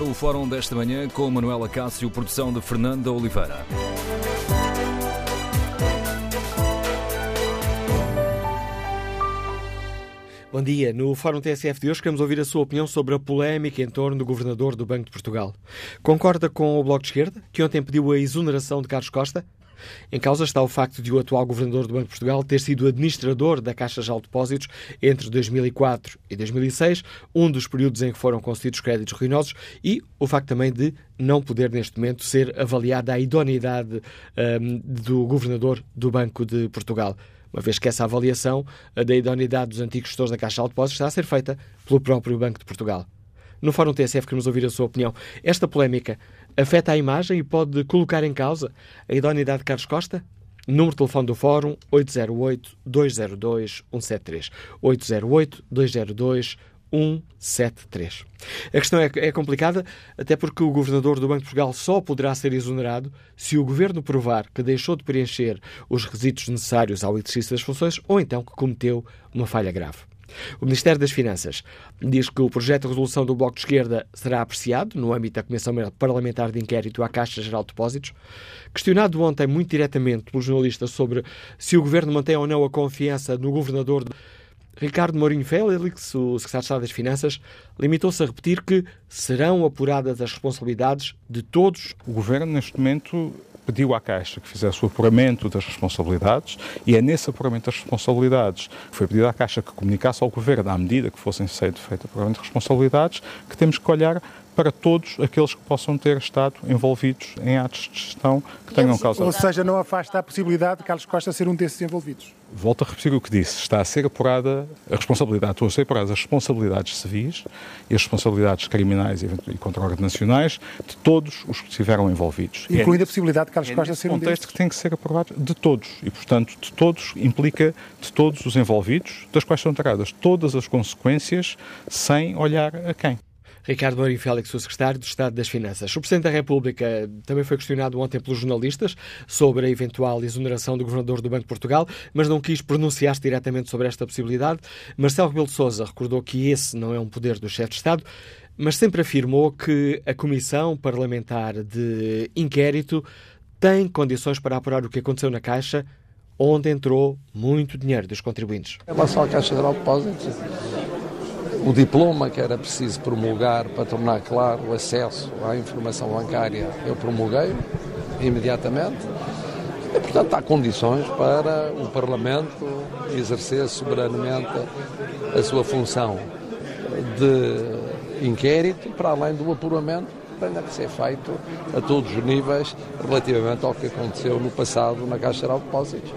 ar o fórum desta manhã com Manuela Cássio, produção de Fernanda Oliveira. Bom dia. No Fórum TSF de hoje queremos ouvir a sua opinião sobre a polémica em torno do governador do Banco de Portugal. Concorda com o Bloco de Esquerda, que ontem pediu a exoneração de Carlos Costa? Em causa está o facto de o atual governador do Banco de Portugal ter sido administrador da Caixa de Depósitos entre 2004 e 2006, um dos períodos em que foram concedidos créditos ruinosos, e o facto também de não poder, neste momento, ser avaliada a idoneidade um, do governador do Banco de Portugal uma vez que essa avaliação da idoneidade dos antigos gestores da Caixa de Depósitos está a ser feita pelo próprio Banco de Portugal. No Fórum TSF queremos ouvir a sua opinião. Esta polémica afeta a imagem e pode colocar em causa a idoneidade de Carlos Costa? Número de telefone do Fórum 808-202-173. 808-202-173. 173. A questão é, é, complicada, até porque o governador do Banco de Portugal só poderá ser exonerado se o governo provar que deixou de preencher os requisitos necessários ao exercício das funções ou então que cometeu uma falha grave. O Ministério das Finanças diz que o projeto de resolução do Bloco de Esquerda será apreciado no âmbito da Comissão Parlamentar de Inquérito à Caixa Geral de Depósitos. Questionado ontem muito diretamente pelo jornalista sobre se o governo mantém ou não a confiança no governador Ricardo Mourinho Félix, o secretário de Estado das Finanças, limitou-se a repetir que serão apuradas as responsabilidades de todos. O Governo, neste momento, pediu à Caixa que fizesse o apuramento das responsabilidades e é nesse apuramento das responsabilidades que foi pedido à Caixa que comunicasse ao Governo, à medida que fossem feito o apuramento de responsabilidades, que temos que olhar para todos aqueles que possam ter estado envolvidos em atos de gestão que tenham causado. Ou seja, não afasta a possibilidade de Carlos Costa ser um desses envolvidos. Volto a repetir o que disse. Está a ser apurada a responsabilidade, estão a ser apuradas as responsabilidades civis e as responsabilidades criminais e contra órgãos nacionais de todos os que estiveram envolvidos. Incluindo é, a possibilidade de Carlos é Costa ser um contexto que tem que ser aprovado de todos. E, portanto, de todos implica de todos os envolvidos, das quais são tiradas todas as consequências sem olhar a quem. Ricardo Mourinho Félix, o secretário do Estado das Finanças. O Presidente da República também foi questionado ontem pelos jornalistas sobre a eventual exoneração do Governador do Banco de Portugal, mas não quis pronunciar-se diretamente sobre esta possibilidade. Marcelo Rebelo de Sousa recordou que esse não é um poder do chefe de Estado, mas sempre afirmou que a Comissão Parlamentar de Inquérito tem condições para apurar o que aconteceu na Caixa, onde entrou muito dinheiro dos contribuintes. Em relação à Caixa de Depósitos, o diploma que era preciso promulgar para tornar claro o acesso à informação bancária, eu promulguei imediatamente. E, portanto, há condições para o Parlamento exercer soberanamente a sua função de inquérito, para além do apuramento que tenha que ser feito a todos os níveis relativamente ao que aconteceu no passado na Caixa Geral de Depósitos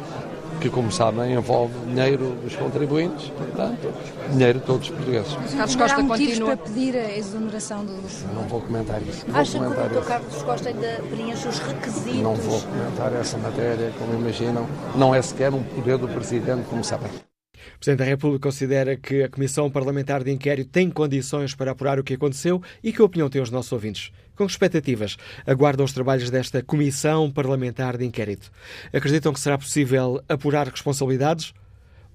que, como sabem, envolve dinheiro dos contribuintes, portanto, dinheiro de todos os portugueses. Carlos Costa há continua... para pedir a exoneração do... Não vou comentar isso. Não Acha comentar que o Dr. Carlos Costa ainda preenche os requisitos? Não vou comentar essa matéria, como imaginam. Não é sequer um poder do Presidente, como sabem. O Presidente da República considera que a Comissão Parlamentar de Inquérito tem condições para apurar o que aconteceu e que opinião têm os nossos ouvintes? Com que expectativas aguardam os trabalhos desta Comissão Parlamentar de Inquérito? Acreditam que será possível apurar responsabilidades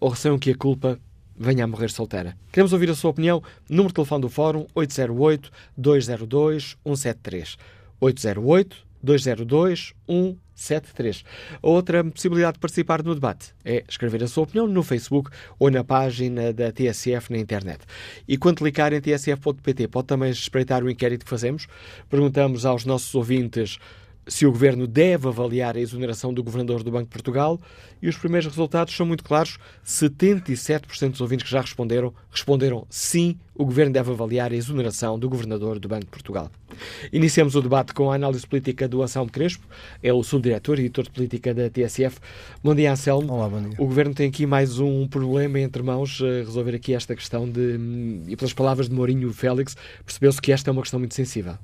ou receiam que a culpa venha a morrer solteira? Queremos ouvir a sua opinião. Número de telefone do Fórum 808-202-173. 808-202-173. 73. A outra possibilidade de participar no debate é escrever a sua opinião no Facebook ou na página da TSF na internet. E quando clicar em tsf.pt, pode também espreitar o inquérito que fazemos. Perguntamos aos nossos ouvintes se o Governo deve avaliar a exoneração do Governador do Banco de Portugal e os primeiros resultados são muito claros. 77% dos ouvintes que já responderam, responderam sim, o Governo deve avaliar a exoneração do Governador do Banco de Portugal. Iniciamos o debate com a análise política do Anselmo Crespo, é o subdiretor e editor de política da TSF. Bom dia, Anselmo. Olá, bom dia. O Governo tem aqui mais um problema entre mãos, resolver aqui esta questão de, e pelas palavras de Mourinho Félix, percebeu-se que esta é uma questão muito sensível.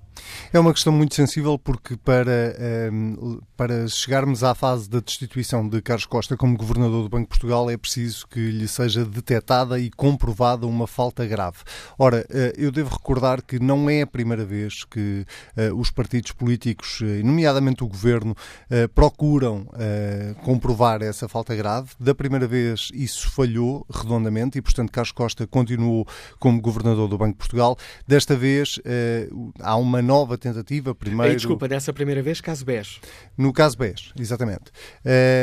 É uma questão muito sensível porque para, ehm, para chegarmos à fase da destituição de Carlos Costa como Governador do Banco de Portugal é preciso que lhe seja detectada e comprovada uma falta grave. Ora, eu devo recordar que não é a primeira vez que os partidos políticos, nomeadamente o governo, procuram comprovar essa falta grave. Da primeira vez isso falhou redondamente e, portanto, Carlos Costa continuou como governador do Banco de Portugal. Desta vez há uma nova tentativa. Primeiro, Ei, desculpa, dessa primeira vez, caso BES. No caso BES, exatamente.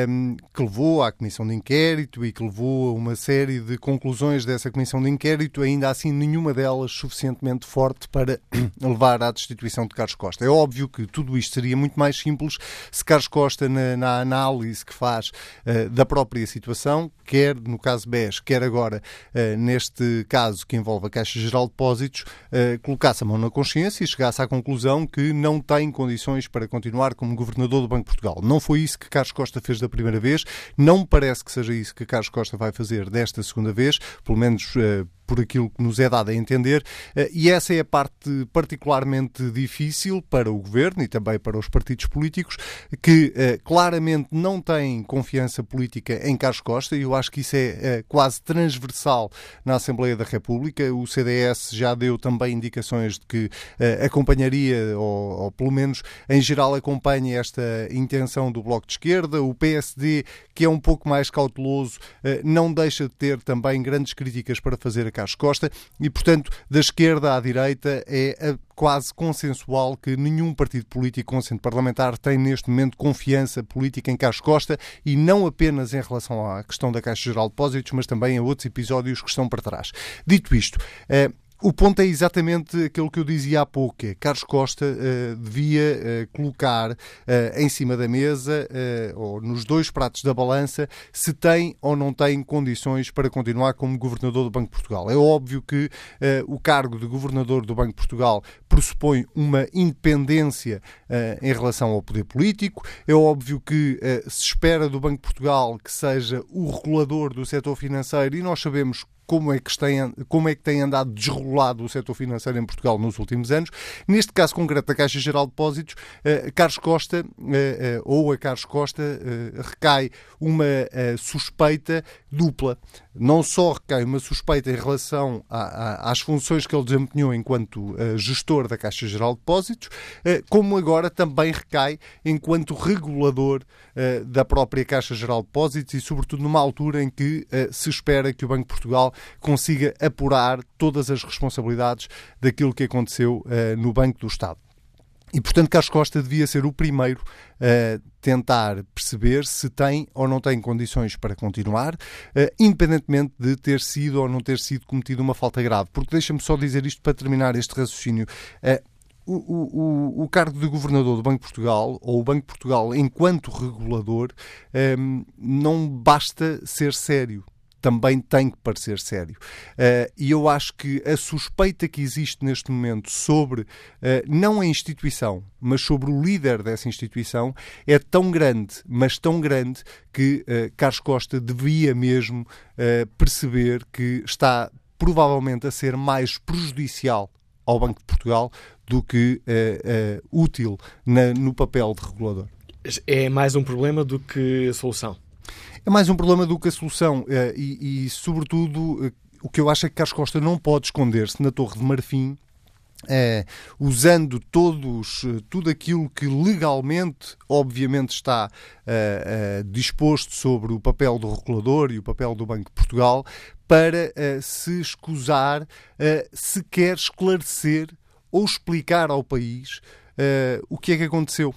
Um, que levou à comissão de inquérito e que levou a uma série de conclusões dessa comissão de inquérito, ainda assim nenhuma delas suficientemente forte para levar à destituição de Carlos Costa. É óbvio que tudo isto seria muito mais simples se Carlos Costa, na, na análise que faz uh, da própria situação, quer no caso BES, quer agora uh, neste caso que envolve a Caixa Geral de Depósitos, uh, colocasse a mão na consciência e chegasse à conclusão que não tem condições para continuar como governador do Banco de Portugal. Não foi isso que Carlos Costa fez da primeira vez, não parece que seja isso que Carlos Costa vai fazer desta segunda vez, pelo menos por aquilo que nos é dado a entender, eh, e essa é a parte particularmente difícil para o governo e também para os partidos políticos, que eh, claramente não têm confiança política em Carlos Costa, e eu acho que isso é eh, quase transversal na Assembleia da República. O CDS já deu também indicações de que acompanharia, ou, ou pelo menos em geral acompanha esta intenção do Bloco de Esquerda. O PSD, que é um pouco mais cauteloso, não deixa de ter também grandes críticas para fazer a Carlos Costa e, portanto, da esquerda à direita é quase consensual que nenhum partido político com assento parlamentar tem neste momento confiança política em Carlos Costa e não apenas em relação à questão da Caixa Geral de Depósitos, mas também a outros episódios que estão para trás. Dito isto, eh, o ponto é exatamente aquilo que eu dizia há pouco. É, Carlos Costa uh, devia uh, colocar uh, em cima da mesa ou nos dois pratos da balança se tem ou não tem condições para continuar como governador do Banco de Portugal. É óbvio que o cargo de governador do Banco de Portugal pressupõe uma independência em relação ao poder político. É óbvio que se espera do Banco de Portugal que seja o regulador do setor financeiro e nós sabemos como é que tem, como é que tem andado desregulado o setor financeiro em Portugal nos últimos anos. Neste caso concreto da Caixa Geral de Depósitos, uh, Carlos Costa, uh, uh, ou a Carlos Costa, recai uma suspeita dupla. Não só recai uma suspeita em relação a, a, às funções que ele desempenhou enquanto gestor da Caixa Geral de Depósitos, como agora também recai enquanto regulador da própria Caixa Geral de Depósitos e, sobretudo, numa altura em que se espera que o Banco de Portugal consiga apurar todas as responsabilidades daquilo que aconteceu uh, no Banco do Estado. E, portanto, Carlos Costa devia ser o primeiro a tentar perceber se tem ou não tem condições para continuar, uh, independentemente de ter sido ou não ter sido cometida uma falta grave. Porque deixa-me só dizer isto para terminar este raciocínio. Uh, o, o, o, cargo de governador do Banco de Portugal, ou o Banco de Portugal enquanto regulador, um, não basta ser sério também tem que parecer sério. Uh, e eu acho que a suspeita que existe neste momento sobre, uh, não a instituição, mas sobre o líder dessa instituição, é tão grande, mas tão grande, que uh, Carlos Costa devia mesmo perceber que está provavelmente a ser mais prejudicial ao Banco de Portugal do que útil na, no papel de regulador. É mais um problema do que solução é mais um problema do que a solução eh, e, e sobretudo, eh, o que eu acho é que Carlos Costa não pode esconder-se na Torre de Marfim é, usando todos, tudo aquilo que legalmente, obviamente, está uh, uh, disposto sobre o papel do regulador e o papel do Banco de Portugal, para se escusar, se quer esclarecer ou explicar ao país o que é que aconteceu.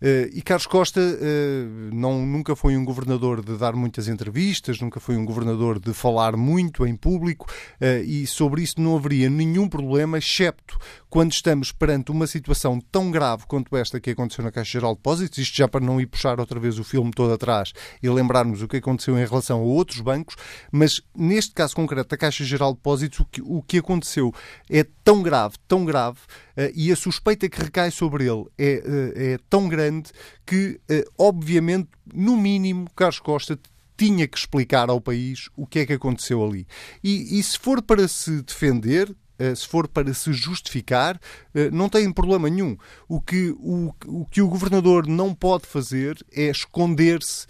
Uh, e Carlos Costa uh, não, nunca foi um governador de dar muitas entrevistas, nunca foi um governador de falar muito em público uh, e sobre isso não haveria nenhum problema, excepto quando estamos perante uma situação tão grave quanto esta que aconteceu na Caixa Geral de Depósitos, isto já para não ir puxar outra vez o filme todo atrás e lembrarmos o que aconteceu em relação a outros bancos, mas neste caso concreto da Caixa Geral de Depósitos, o que, o que aconteceu é tão grave, tão grave, e a suspeita que recai sobre ele é, uh, é tão grande que, uh, obviamente, no mínimo, Carlos Costa tinha que explicar ao país o que é que aconteceu ali. E, e se for para se defender, eh, se for para se justificar, eh, não tem problema nenhum. O que o, o, que o governador não pode fazer é esconder-se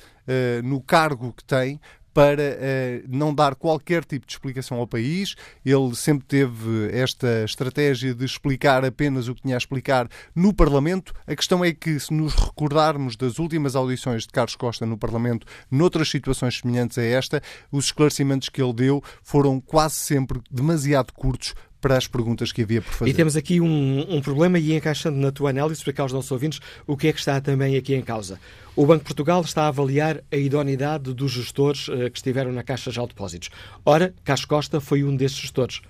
no cargo que tem para uh, não dar qualquer tipo de explicação ao país. Ele sempre teve esta estratégia de explicar apenas o que tinha a explicar no Parlamento. A questão é que, se nos recordarmos das últimas audições de Carlos Costa no Parlamento, noutras situações semelhantes a esta, os esclarecimentos que ele deu foram quase sempre demasiado curtos para as perguntas que havia por fazer. E temos aqui um, um, problema, e encaixando na tua análise, para aos nossos ouvintes, o que é que está também aqui em causa? O Banco de Portugal está a avaliar a idoneidade dos gestores uh, que estiveram na Caixa de Depósitos. Ora, Carlos Costa foi um desses gestores.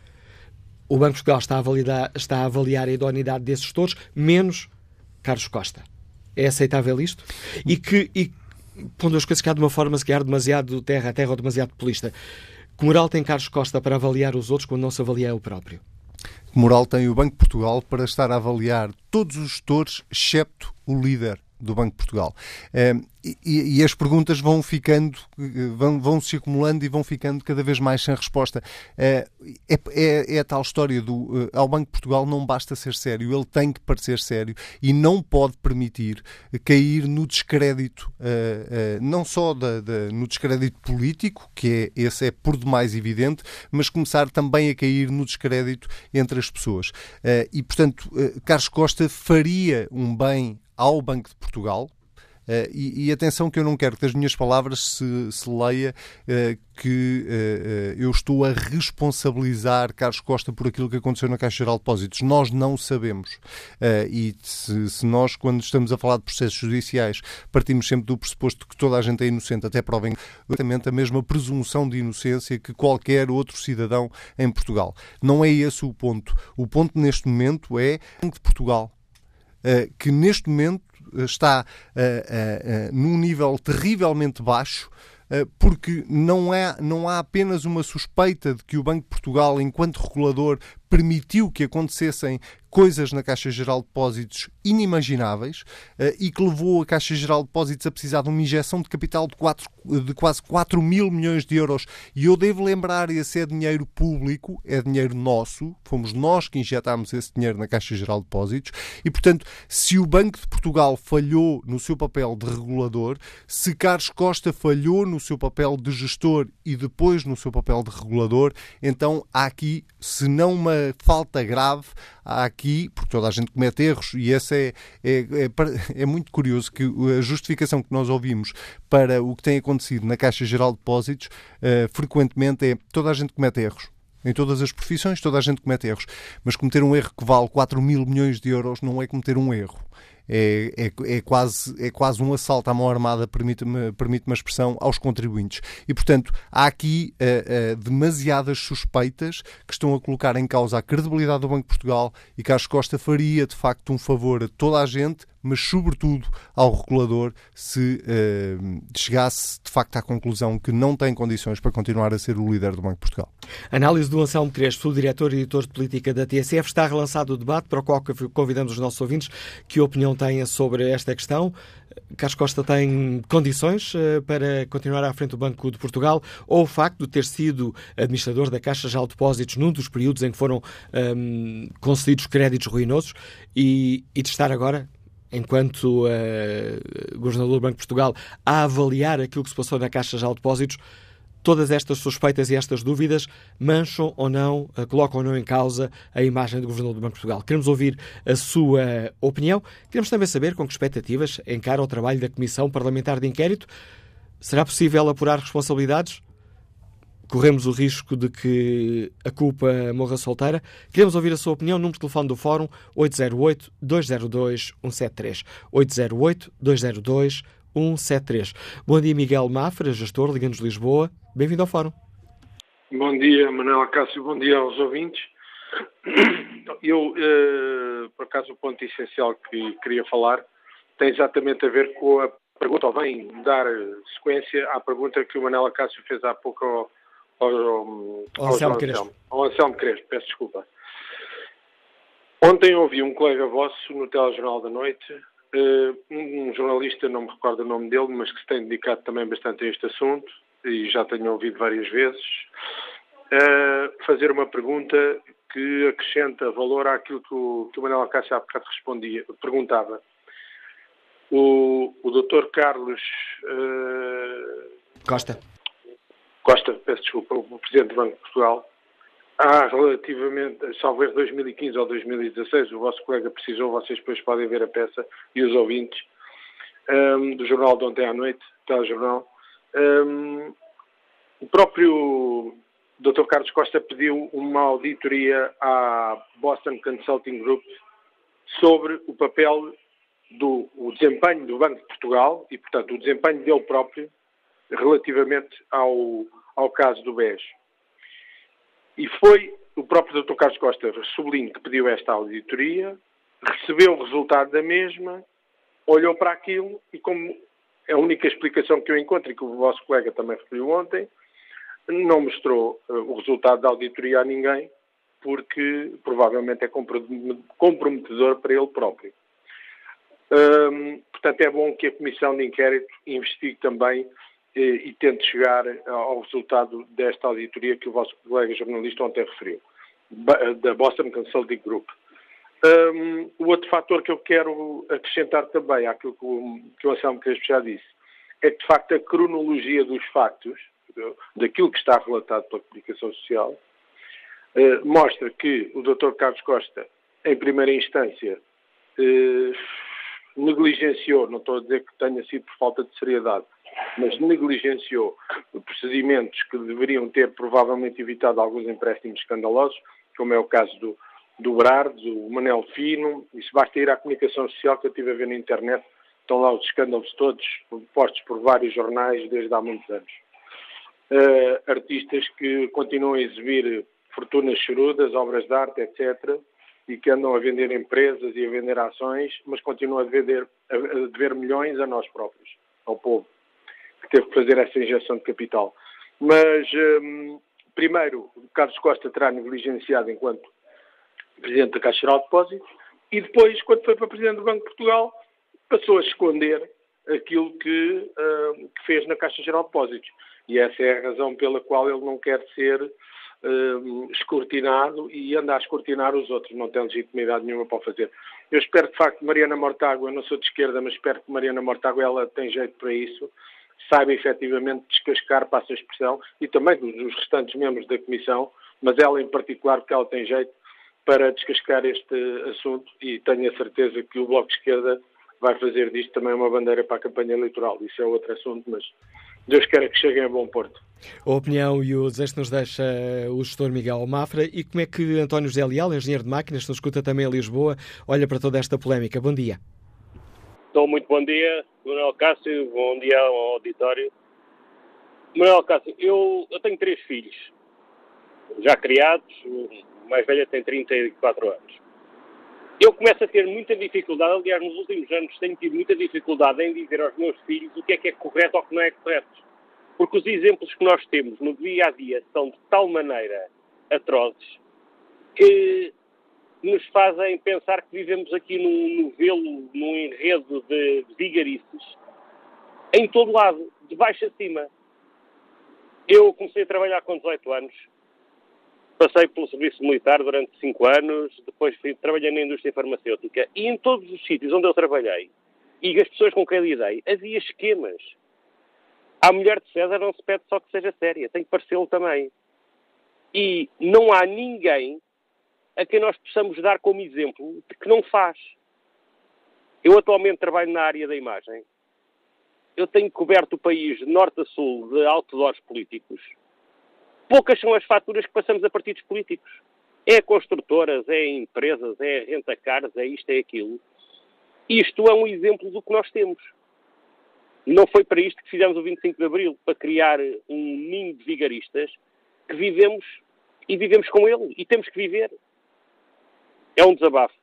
O Banco de Portugal está a, validar, está a avaliar a idoneidade desses gestores, menos Carlos Costa. É aceitável isto? E que, e, pondo as coisas cá de uma forma, se calhar, demasiado terra a terra ou demasiado populista, que moral tem Carlos Costa para avaliar os outros quando não se avalia o próprio? Que moral tem o Banco de Portugal para estar a avaliar todos os gestores, excepto o líder do Banco de Portugal. Ehm, e, e, as perguntas vão ficando, vão, vão se acumulando e vão ficando cada vez mais sem resposta. Eh, é, é, é a tal história do eh, ao Banco de Portugal não basta ser sério, ele tem que parecer sério e não pode permitir cair no descrédito, eh, não só da, da, no descrédito político, que é, esse é por demais evidente, mas começar também a cair no descrédito entre as pessoas. E, portanto, Carlos Costa faria um bem ao Banco de Portugal, Uh, e, e, atenção que eu não quero que das minhas palavras se, se leia uh, que uh, eu estou a responsabilizar Carlos Costa por aquilo que aconteceu na Caixa Geral de Depósitos. Nós não sabemos. e se, se, nós, quando estamos a falar de processos judiciais, partimos sempre do pressuposto que toda a gente é inocente, até provem exatamente a mesma presunção de inocência que qualquer outro cidadão em Portugal. Não é esse o ponto. O ponto neste momento é de Portugal que neste momento está uh, uh, num nível terrivelmente baixo porque não, é, não há apenas uma suspeita de que o Banco de Portugal, enquanto regulador, permitiu que acontecessem coisas na Caixa Geral de Depósitos inimagináveis uh, e que levou a Caixa Geral de Depósitos a precisar de uma injeção de capital de, quatro, de quase 4 mil milhões de euros. E eu devo lembrar, esse é dinheiro público, é dinheiro nosso, fomos nós que injetámos esse dinheiro na Caixa Geral de Depósitos e, portanto, se o Banco de Portugal falhou no seu papel de regulador, se Carlos Costa falhou no seu papel de gestor e depois no seu papel de regulador, então há aqui, se não uma falta grave, há aqui, porque toda a gente comete erros, e esse é, é, é, é, muito curioso que a justificação que nós ouvimos para o que tem acontecido na Caixa Geral de Depósitos uh, frequentemente é toda a gente comete erros. Em todas as profissões, toda a gente comete erros. Mas cometer um erro que vale 4 mil milhões de euros não é cometer um erro é, é, é, quase, é quase um assalto à mão armada, permite-me permite uma expressão, aos contribuintes. E, portanto, há aqui uh, uh, demasiadas suspeitas que estão a colocar em causa a credibilidade do Banco de Portugal e Carlos Costa faria, de facto, um favor a toda a gente, mas sobretudo ao regulador se uh, chegasse de facto à conclusão que não tem condições para continuar a ser o líder do Banco de Portugal. Análise do Anselmo Crespo, diretor e editor de política da TSF, está relançado o debate para o qual convidamos os nossos ouvintes. Que opinião têm sobre esta questão? Carlos Costa tem condições uh, para continuar à frente do Banco de Portugal ou o facto de ter sido administrador da Caixa de Depósitos num dos períodos em que foram um, concedidos créditos ruinosos e, e de estar agora enquanto uh, Governador do Banco de Portugal, a avaliar aquilo que se passou na Caixa de Depósitos, todas estas suspeitas e estas dúvidas mancham ou não, uh, colocam ou não em causa a imagem do Governador do Banco de Portugal. Queremos ouvir a sua opinião. Queremos também saber com que expectativas encara o trabalho da Comissão Parlamentar de Inquérito. Será possível apurar responsabilidades? Corremos o risco de que a culpa morra solteira. Queremos ouvir a sua opinião. Número de telefone do Fórum 808-202-173. 808-202-173. Bom dia, Miguel Mafra, gestor, Liga-nos Lisboa. Bem-vindo ao Fórum. Bom dia, Manuel Cássio. Bom dia aos ouvintes. Eu, eh, por acaso, o ponto essencial que queria falar tem exatamente a ver com a pergunta, ou bem dar sequência à pergunta que o Manela Cássio fez há pouco ao, ao, ao, Anselmo Crespo. Ao Anselmo Crespo, peço desculpa. Ontem ouvi um colega vosso no telejornal da noite, uh, um jornalista, não me recordo o nome dele, mas que se tem dedicado também bastante a este assunto, e já tenho ouvido várias vezes, fazer uma pergunta que acrescenta valor àquilo que o, que o Manuel Acácio há bocado respondia, perguntava. O, o Dr. Carlos uh, Costa Costa, peço desculpa, o Presidente do Banco de Portugal, há relativamente, salvo erro 2015 ou 2016, o vosso colega precisou, vocês depois podem ver a peça e os ouvintes, um, do jornal de ontem à noite, telejornal, um, o próprio Dr. Carlos Costa pediu uma auditoria à Boston Consulting Group sobre o papel do o desempenho do Banco de Portugal e, portanto, o desempenho dele próprio relativamente ao, ao caso do BES. E foi o próprio Dr. Carlos Costa, sublinho, que pediu esta auditoria, recebeu o resultado da mesma, olhou para aquilo e, como é a única explicação que eu encontro e que o vosso colega também referiu ontem, não mostrou uh, o resultado da auditoria a ninguém, porque provavelmente é comprometedor para ele próprio. Portanto, é bom que a Comissão de Inquérito investigue também e tente chegar ao resultado desta auditoria que o vosso colega jornalista ontem referiu, da Boston Consulting Group. Um, o outro fator que eu quero acrescentar também àquilo que o, que o Anselmo Crespo já disse é que, de facto, a cronologia dos factos, daquilo que está relatado pela comunicação social, uh, mostra que o Dr. Carlos Costa, em primeira instância, uh, negligenciou, não estou a dizer que tenha sido por falta de seriedade, mas negligenciou procedimentos que deveriam ter provavelmente evitado alguns empréstimos escandalosos, como é o caso do, do Brar, do Manel Fino, isso basta ir à comunicação social que eu estive a ver na internet, estão lá os escândalos todos postos por vários jornais desde há muitos anos. Uh, artistas que continuam a exibir fortunas chorudas, obras de arte, etc., e que andam a vender empresas e a vender ações, mas continuam a dever, a dever milhões a nós próprios, ao povo, que teve que fazer essa injeção de capital. Mas, um, primeiro, Carlos Costa terá negligenciado enquanto Presidente da Caixa Geral de Depósitos e depois, quando foi para Presidente do Banco de Portugal, passou a esconder aquilo que, uh, que fez na Caixa Geral de Depósitos. E essa é a razão pela qual ele não quer ser uh, escrutinado e anda a escrutinar os outros, não tem legitimidade nenhuma para o fazer. Eu espero que, de facto, Mariana Mortágua, eu não sou de esquerda, mas espero que Mariana Mortágua, ela tem jeito para isso, saiba efetivamente descascar, passa a expressão, e também dos restantes membros da Comissão, mas ela em particular, porque ela tem jeito para descascar este assunto e tenho a certeza que o Bloco de Esquerda vai fazer disto também uma bandeira para a campanha eleitoral. Isso é outro assunto, mas Deus queira que cheguem a bom porto. A opinião e o desejo nos deixa o gestor Miguel Mafra. E como é que António José Leal, engenheiro de máquinas, que nos escuta também a Lisboa, olha para toda esta polémica? Bom dia. Então, muito bom dia, Manuel Cássio, bom dia ao auditório. Manuel Cássio, eu, eu tenho três filhos, já criados, o mais velho tem 34 anos. Eu começo a ter muita dificuldade, aliás, nos últimos anos tenho tido muita dificuldade em dizer aos meus filhos o que é que é correto ou o que não é correto. Porque os exemplos que nós temos no dia a dia são de tal maneira atrozes que nos fazem pensar que vivemos aqui num novelo, num enredo de vigarices, em todo lado, de baixo a cima. Eu comecei a trabalhar com 18 anos, Passei pelo serviço militar durante cinco anos, depois fui, trabalhei na indústria farmacêutica e em todos os sítios onde eu trabalhei e as pessoas com quem lidei, havia esquemas. A mulher de César não se pede só que seja séria, tem que parecê-lo também. E não há ninguém a quem nós possamos dar como exemplo de que não faz. Eu atualmente trabalho na área da imagem. Eu tenho coberto o país de norte a sul de outdoors políticos poucas são as faturas que passamos a partidos políticos. É construtoras, é empresas, é renta-cars, é isto, é aquilo. Isto é um exemplo do que nós temos. Não foi para isto que fizemos o 25 de Abril, para criar um ninho de vigaristas que vivemos e vivemos com ele e temos que viver. É um desabafo.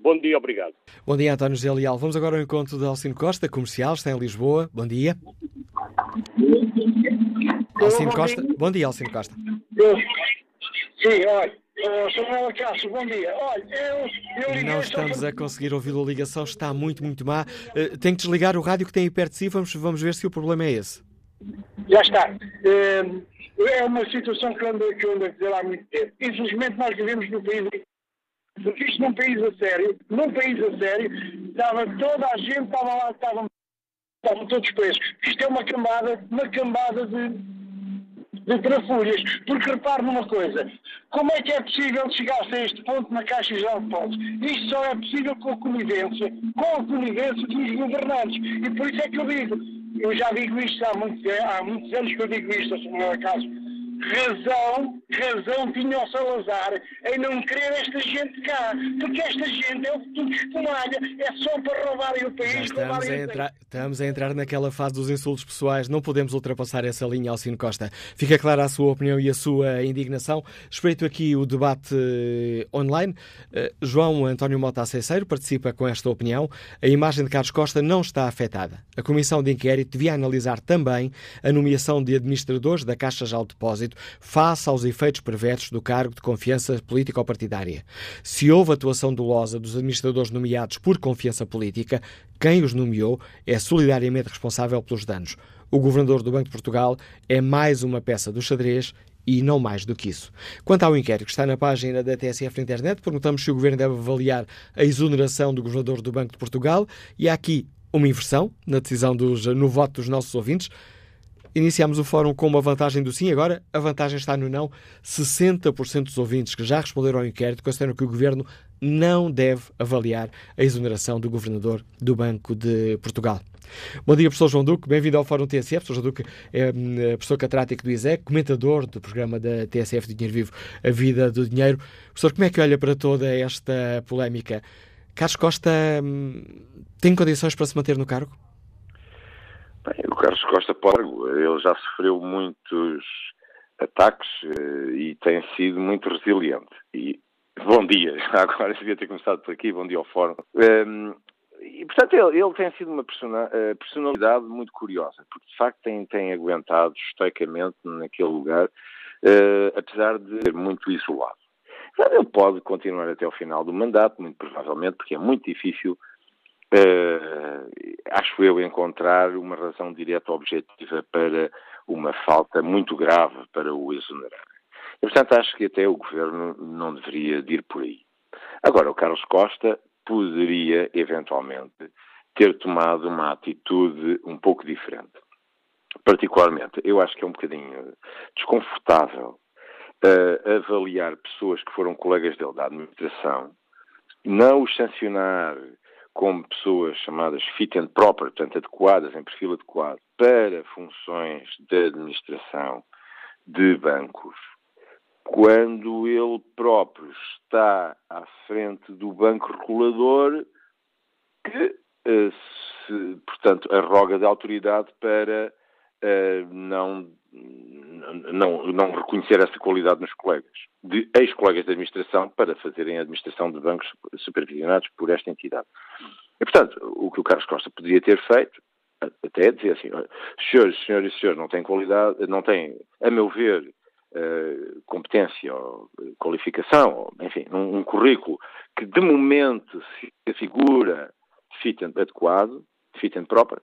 Bom dia, obrigado. Bom dia, António José Leal. Vamos agora ao encontro de Alcino Costa, comercial, está em Lisboa. Bom dia. Alcino Costa. Bom dia, Alcino Costa. Sim, olha. Samuel Cássio, bom dia. Olha, eu, eu Não estamos a conseguir ouvir a ligação, está muito, muito má. Uh, tem que desligar o rádio que tem aí perto de si, vamos, vamos ver se o problema é esse. Já está. Uh, é uma situação que eu ando, que eu ando a dizer há muito tempo. Infelizmente nós vivemos num país porque isto num país a sério, num país a sério, estava toda a gente, estava lá, estavam, estavam todos presos. Isto é uma cambada, uma cambada de de trafulhas, porque repare numa coisa, como é que é possível chegar-se a este ponto na Caixa de Depósitos? Isto só é possível com a conivência, com a conivência dos governantes. E por isso é que eu digo, eu já digo isto há muitos, há muitos anos que eu digo isto, Sr. Caso, razão, razão tinha o Salazar em não querer esta gente cá, porque esta gente é o futuro de espumalha, é só para roubarem o país. Estamos a, entrar, estamos a entrar naquela fase dos insultos pessoais, não podemos ultrapassar essa linha, Alcino Costa. Fica clara a sua opinião e a sua indignação. Espreito aqui o debate eh, online. Uh, João António Mota Aceiceiro participa com esta opinião. A imagem de Carlos Costa não está afetada. A Comissão de Inquérito devia analisar também a nomeação de administradores da Caixa de Depósito face aos efeitos perversos do cargo de confiança político-partidária. Se houve atuação dolosa dos administradores nomeados por confiança política, quem os nomeou é solidariamente responsável pelos danos. O governador do Banco de Portugal é mais uma peça do xadrez e não mais do que isso. Quanto ao inquérito que está na página da TSF na internet, perguntamos se o governo deve avaliar a exoneração do governador do Banco de Portugal e há aqui uma inversão na decisão dos, no voto dos nossos ouvintes. Iniciámos o fórum com uma vantagem do sim, agora a vantagem está no não. 60% dos ouvintes que já responderam ao inquérito consideram que o governo não deve avaliar a exoneração do governador do Banco de Portugal. Bom dia, professor João Duque, bem-vindo ao Fórum TSF. Professor João Duque é hum, professor catedrático do ISEC, comentador do programa da TSF de Dinheiro Vivo, A Vida do Dinheiro. Professor, como é que olha para toda esta polémica? Carlos Costa hum, tem condições para se manter no cargo? Bem, o Carlos Costa pode, ele já sofreu muitos ataques eh, e tem sido muito resiliente. E bom dia, agora devia ter começado por aqui, bom dia ao Fórum. Um, ehm, e, portanto, ele, ele, tem sido uma eh, personalidade muito curiosa, porque de facto tem, tem aguentado estoicamente naquele lugar, uh, apesar de ser muito isolado. Ele pode continuar até o final do mandato, muito provavelmente, porque é muito difícil Uh, acho eu encontrar uma razão direta objetiva para uma falta muito grave para o exonerar. E, portanto, acho que até o governo não deveria ir por aí. Agora, o Carlos Costa poderia, eventualmente, ter tomado uma atitude um pouco diferente. Particularmente, eu acho que é um bocadinho desconfortável uh, avaliar pessoas que foram colegas dele da administração, não os sancionar como pessoas chamadas fit and proper, portanto adequadas, em perfil adequado, para funções de administração de bancos, quando ele próprio está à frente do banco regulador que, eh, se, portanto, arroga de autoridade para não, não, não reconhecer essa qualidade nos colegas, de ex-colegas de administração, para fazerem a administração de bancos supervisionados por esta entidade. E, portanto, o que o Carlos Costa poderia ter feito, até é dizer assim, senhores, senhores e senhores, não têm qualidade, não têm, a meu ver, Uh, competência ou qualificação, ou, enfim, um, um, currículo que de momento se figura fit and adequado, fit and proper,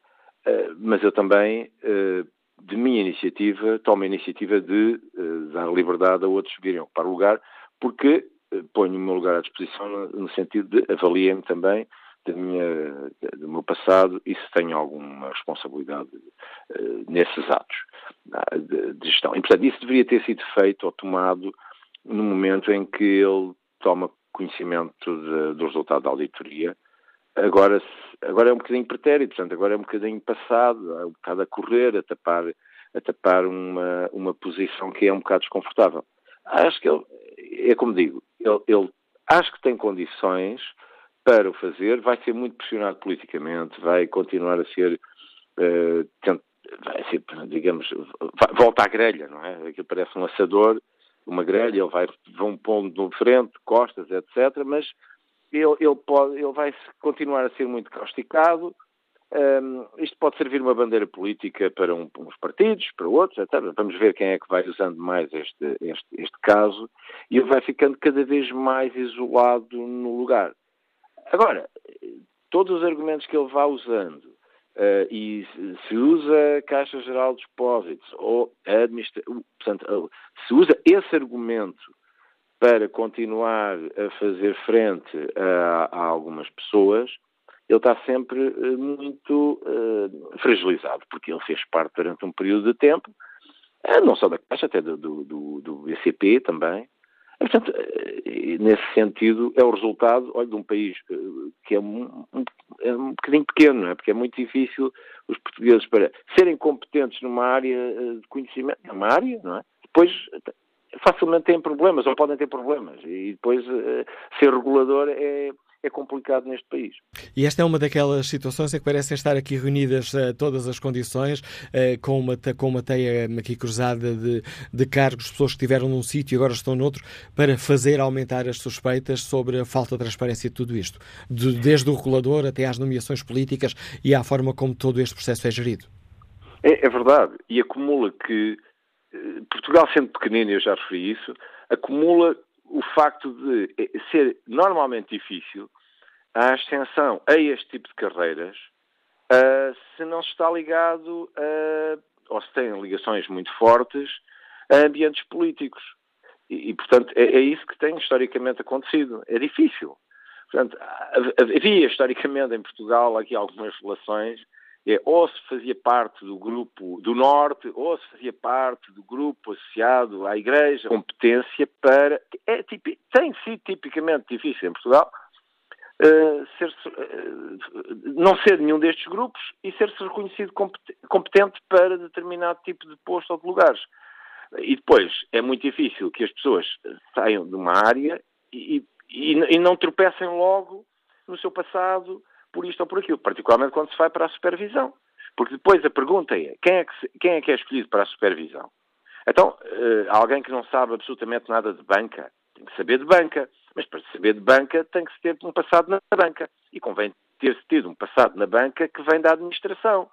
mas eu também uh, de minha iniciativa, tomo a iniciativa de uh, dar liberdade a outros virem ocupar o lugar, porque ponho o meu lugar à disposição no, sentido de avaliem-me também da minha, do meu passado e se tenho alguma responsabilidade nesses atos de, de, gestão. E, portanto, isso deveria ter sido feito ou tomado no momento em que ele toma conhecimento de, do resultado da auditoria Agora, agora é um bocadinho pretérito, portanto, agora é um bocadinho passado, é um bocado a correr, a tapar, a tapar uma, uma posição que é um bocado desconfortável. Acho que ele, é como digo, ele, ele acho que tem condições para o fazer, vai ser muito pressionado politicamente, vai continuar a ser, uh, tent, vai ser, digamos, volta à grelha, não é? Aquilo parece um assador, uma grelha, ele vai, vão pondo de frente, costas, etc., mas ele, ele, pode, ele vai continuar a ser muito causticado. Um, isto pode servir uma bandeira política para um, uns partidos, para outros, etc. Vamos ver quem é que vai usando mais este, este, este caso e ele vai ficando cada vez mais isolado no lugar. Agora, todos os argumentos que ele vá usando, uh, e se usa Caixa Geral de Depósitos, ou a portanto, se usa esse argumento para continuar a fazer frente a, a algumas pessoas, ele está sempre uh, muito uh, fragilizado, porque ele fez parte durante um período de tempo não só da Caixa, até do, do, do BCP também. E, portanto, nesse sentido, é o resultado olha, de um país que é um, um, é um bocadinho pequeno, não é? porque é muito difícil os portugueses para serem competentes numa área de conhecimento, numa área, não é? Depois facilmente têm problemas ou podem ter problemas e depois ser regulador é é complicado neste país. E esta é uma daquelas situações em que parecem estar aqui reunidas uh, todas as condições, uh, com, uma, com uma teia aqui cruzada de, de cargos, pessoas que estiveram num sítio e agora estão noutro, para fazer aumentar as suspeitas sobre a falta de transparência de tudo isto, de, desde o regulador até às nomeações políticas e à forma como todo este processo é gerido. É, é verdade, e acumula que eh, Portugal, sendo pequenino, eu já referi isso, acumula o facto de ser normalmente difícil a ascensão a este tipo de carreiras uh, se não se está ligado a, ou se tem ligações muito fortes a ambientes políticos. E, e portanto, é, é, isso que tem historicamente acontecido. É difícil. Portanto, havia historicamente em Portugal aqui algumas relações, é, ou se fazia parte do grupo do Norte, ou se fazia parte do grupo associado à Igreja, competência para. É, tem sido tipicamente difícil em Portugal uh, ser, uh, não ser nenhum destes grupos e ser-se reconhecido competente para determinado tipo de posto ou de lugares. E depois é muito difícil que as pessoas saiam de uma área e, e, e não tropecem logo no seu passado por isto ou por aquilo, particularmente quando se vai para a supervisão. Porque depois a pergunta é quem é que, quem é, que é escolhido para a supervisão? Então, uh, alguém que não sabe absolutamente nada de banca, tem que saber de banca. Mas para saber de banca tem que se ter um passado na banca. E convém ter-se tido um passado na banca que vem da administração.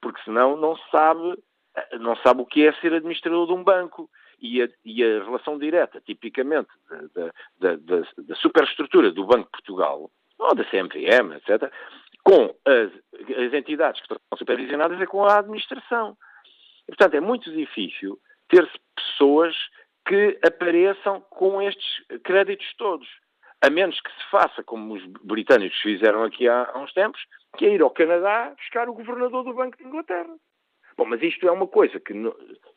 Porque senão não sabe, não sabe o que é ser administrador de um banco. E a, e a relação direta, tipicamente, da, da, da, da superestrutura do Banco de Portugal, ou da CMVM, etc., com as, as entidades que estão supervisionadas é com a administração. E, portanto, é muito difícil ter-se pessoas que apareçam com estes créditos todos. A menos que se faça, como os britânicos fizeram aqui há, há uns tempos, que é ir ao Canadá buscar o governador do Banco de Inglaterra. Bom, mas isto é uma coisa que,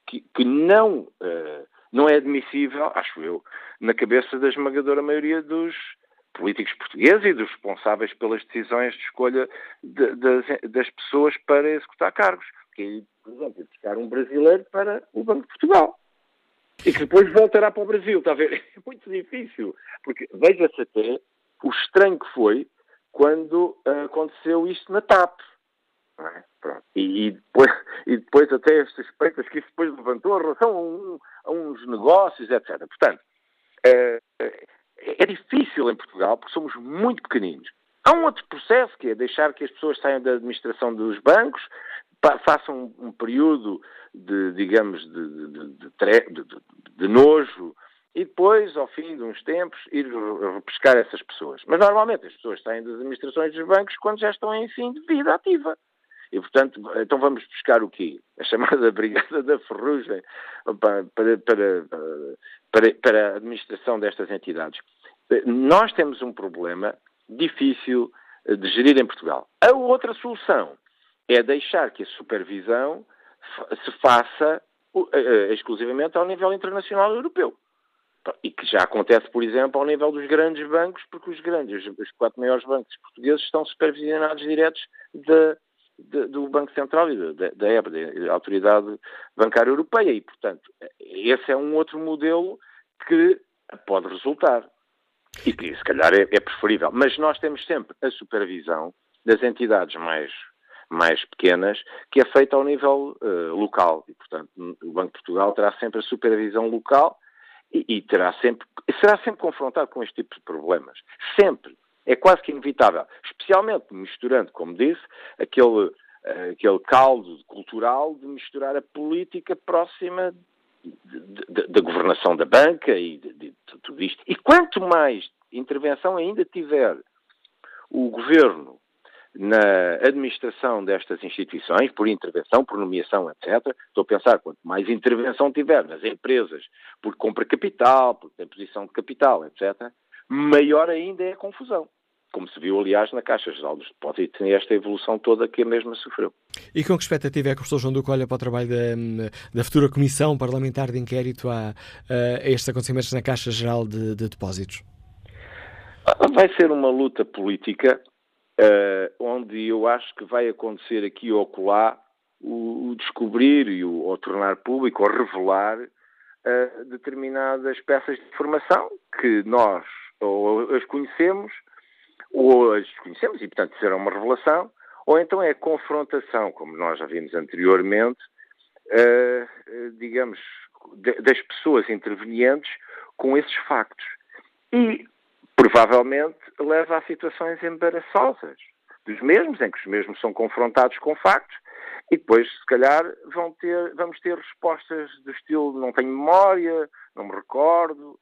que, que não, uh, não é admissível, acho eu, na cabeça da esmagadora maioria dos políticos portugueses e dos responsáveis pelas decisões de escolha de, das, das, pessoas para executar cargos. Que, por exemplo, buscar um brasileiro para o Banco de Portugal e que depois voltará para o Brasil, está a ver? É muito difícil, porque veja-se até o estranho que foi quando uh, aconteceu isto na TAP. É? E, e, depois, e depois até as suspeitas que isso depois levantou em relação a, um, a uns negócios, etc. Portanto, é difícil em Portugal porque somos muito pequeninos. Há um outro processo que é deixar que as pessoas saiam da administração dos bancos, façam um, período de, digamos, de, de, de, nojo e depois, ao fim de uns tempos, ir repescar essas pessoas. Mas normalmente as pessoas saem das administrações dos bancos quando já estão em fim de vida ativa. E, portanto, então vamos buscar o quê? A chamada Brigada da Ferrugem para, para, para, para, a administração destas entidades. Nós temos um problema difícil de gerir em Portugal. A outra solução é deixar que a supervisão se faça uh, exclusivamente ao nível internacional europeu. E que já acontece, por exemplo, ao nível dos grandes bancos, porque os grandes, os quatro maiores bancos portugueses estão supervisionados diretos de, do Banco Central e da EBA, da Autoridade Bancária Europeia. E, portanto, esse é um outro modelo que pode resultar. E que, se calhar, é, é preferível. Mas nós temos sempre a supervisão das entidades mais mais pequenas, que é feita ao nível uh, local. E, portanto, o Banco de Portugal terá sempre a supervisão local e, e terá sempre, será sempre confrontado com este tipo de problemas. Sempre. É quase que inevitável. Especialmente misturando, como disse, aquele, uh, aquele caldo cultural de misturar a política próxima da governação da banca e de, de, de tudo isto. E quanto mais intervenção ainda tiver o governo na administração destas instituições, por intervenção, por nomeação, etc. Estou a pensar, quanto mais intervenção tiver nas empresas, por compra capital, por imposição de capital, etc., maior ainda é a confusão. como se viu, aliás, na Caixa Geral dos Depósitos, e esta evolução toda que a mesma sofreu. E com que expectativa é que o professor João Duque olha para o trabalho da, da futura Comissão Parlamentar de Inquérito a, a estes acontecimentos na Caixa Geral de, de Depósitos? Vai ser uma luta política uh, onde eu acho que vai acontecer aqui ou acolá o, o descobrir e o, ou tornar público ou revelar uh, determinadas peças de informação que nós ou as conhecemos ou as desconhecemos e, portanto, será uma revelação, ou então é a confrontação, como nós já vimos anteriormente, uh, digamos, de, das pessoas intervenientes com esses factos. E provavelmente leva a situações embaraçosas dos mesmos, em que os mesmos são confrontados com factos e depois, se calhar, vão ter, vamos ter respostas do estilo não tenho memória, não me recordo.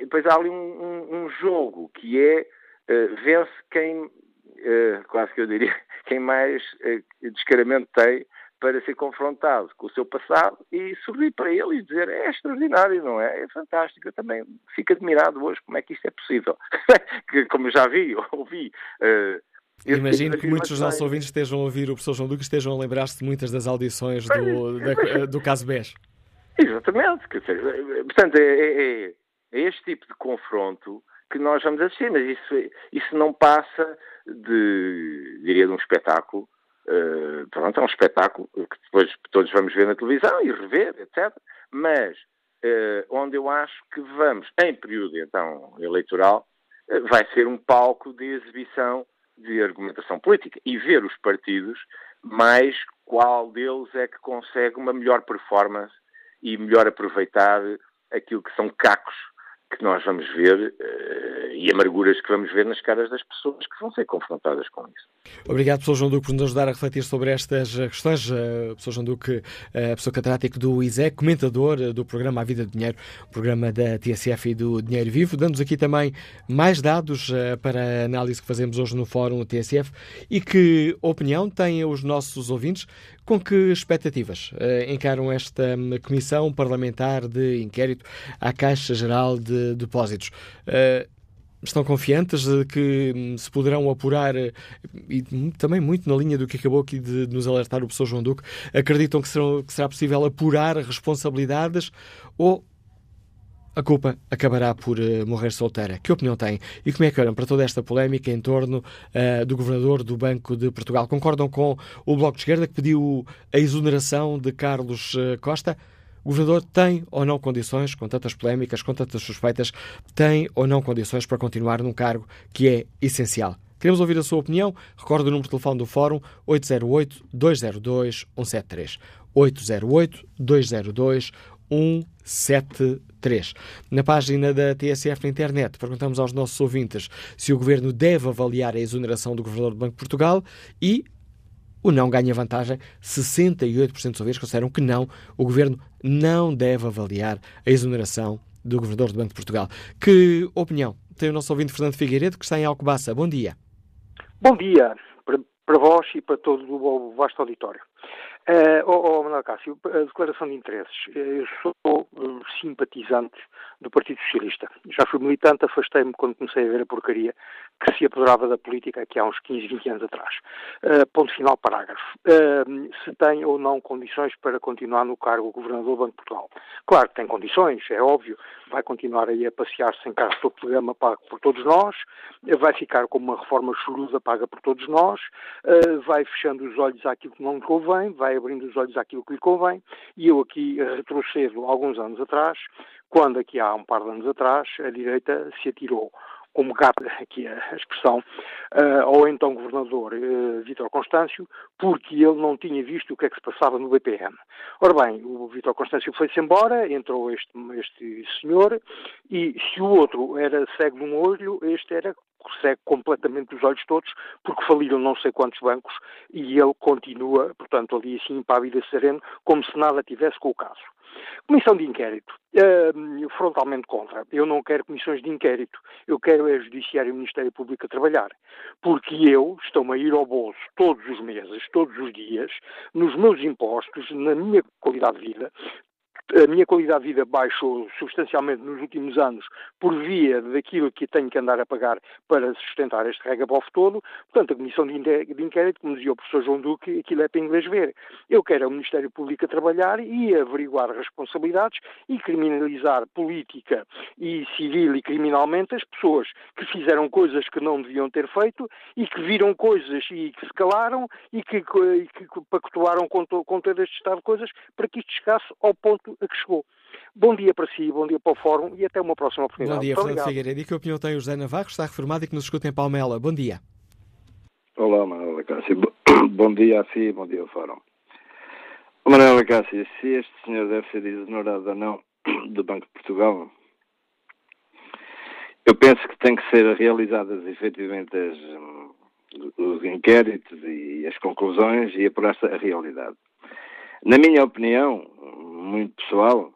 Depois há ali um, um, um jogo que é uh, vence quem, uh, quase que eu diria, quem mais uh, descaramento tem para ser confrontado com o seu passado e sorrir para ele e dizer é extraordinário, não é? É fantástico. Eu também fico admirado hoje como é que isto é possível. que, como já vi, ouvi. Uh, Imagino que muitos dos nossos ouvintes estejam a ouvir o professor João Duque estejam a lembrar-se de muitas das audições do, da, do caso BES. Exatamente. Portanto, é, é, é, este tipo de confronto que nós vamos assistir, mas isso, isso não passa de, diria, de um espetáculo Uh, pronto, é um espetáculo que depois todos vamos ver na televisão e rever, etc. Mas uh, onde eu acho que vamos, em período então eleitoral, uh, vai ser um palco de exibição de argumentação política e ver os partidos mais qual deles é que consegue uma melhor performance e melhor aproveitar aquilo que são cacos que nós vamos ver uh, e amarguras que vamos ver nas caras das pessoas que vão ser confrontadas com isso. Obrigado, professor João Duque, por nos ajudar a refletir sobre estas eh, questões. Uh, professor João Duque, professor catedrático do ISEC, comentador do programa A Vida de Dinheiro, programa da TSF e do Dinheiro Vivo. Dando-nos aqui também mais dados para a análise que fazemos hoje no Fórum TSF e que opinião têm os nossos ouvintes com que expectativas uh, encaram esta um, Comissão Parlamentar de Inquérito à Caixa Geral de Depósitos? Uh, estão confiantes de que hum, se poderão apurar, eh, e também muito na linha do que acabou aqui de nos alertar o professor João Duque, acreditam que, serão, que será possível apurar responsabilidades ou a culpa acabará por uh, morrer solteira. Que opinião têm? E como é que olham para toda esta polémica em torno uh, do governador do Banco de Portugal? Concordam com o Bloco de Esquerda que pediu a exoneração de Carlos uh, Costa? O governador tem ou não condições, com tantas polémicas, com tantas suspeitas, tem ou não condições para continuar num cargo que é essencial? Queremos ouvir a sua opinião. Recordo o número de telefone do Fórum 808-202-173. 808-202-173. 173. Na página da TSF na internet, perguntamos aos nossos ouvintes se o governo deve avaliar a exoneração do governador do Banco de Portugal e o não ganha vantagem. 68% dos ouvintes consideram que não, o governo não deve avaliar a exoneração do governador do Banco de Portugal. Que opinião tem o nosso ouvinte Fernando Figueiredo, que está em Alcobaça? Bom dia. Bom dia para vós e para todo o vasto auditório. Uh, oh, oh, Manuel Cássio, a declaração de interesses. Eu sou uh, simpatizante do Partido Socialista. Já fui militante, afastei-me quando comecei a ver a porcaria que se apoderava da política aqui há uns 15, 20 anos atrás. Uh, ponto final, parágrafo. Uh, se tem ou não condições para continuar no cargo Governador do Banco de Portugal. Claro que tem condições, é óbvio. Vai continuar aí a passear-se em carro todo programa pago por todos nós, vai ficar com uma reforma choruda paga por todos nós, vai fechando os olhos àquilo que não lhe convém, vai abrindo os olhos àquilo que lhe convém, e eu aqui retrocedo alguns anos atrás, quando aqui há um par de anos atrás a direita se atirou como gato, aqui a expressão, uh, ao então governador uh, Vítor Constâncio, porque ele não tinha visto o que é que se passava no BPN. Ora bem, o Vítor Constâncio foi-se embora, entrou este, este senhor, e se o outro era cego de um olho, este era cego completamente dos olhos todos, porque faliram não sei quantos bancos, e ele continua, portanto, ali assim impávido e sereno, como se nada tivesse com o caso. Comissão de inquérito. Uh, frontalmente contra. Eu não quero comissões de inquérito. Eu quero é Judiciário e Ministério Público a trabalhar. Porque eu estou-me a ir ao bolso todos os meses, todos os dias, nos meus impostos, na minha qualidade de vida, a minha qualidade de vida baixou substancialmente nos últimos anos por via daquilo que tenho que andar a pagar para sustentar este regabof todo. Portanto, a comissão de inquérito, como dizia o professor João Duque, aquilo é para inglês ver. Eu quero o Ministério Público a trabalhar e averiguar responsabilidades e criminalizar política e civil e criminalmente as pessoas que fizeram coisas que não deviam ter feito e que viram coisas e que se calaram e que, e que pactuaram com, com todo este estado de coisas para que isto chegasse ao ponto a que chegou. Bom dia para si, bom dia para o Fórum e até uma próxima oportunidade. Bom dia, Fernando Figueiredo. E que opinião tem o José Navarro, está reformado e que nos escuta em Palmela. Bom dia. Olá, Manuela Cássio. Bom dia a si, bom dia ao Fórum. Manuela Cássio, se este senhor deve ser exonerado ou não do Banco de Portugal, eu penso que tem que ser realizadas efetivamente as, os inquéritos e as conclusões e apurar-se a realidade. Na minha opinião, muito pessoal,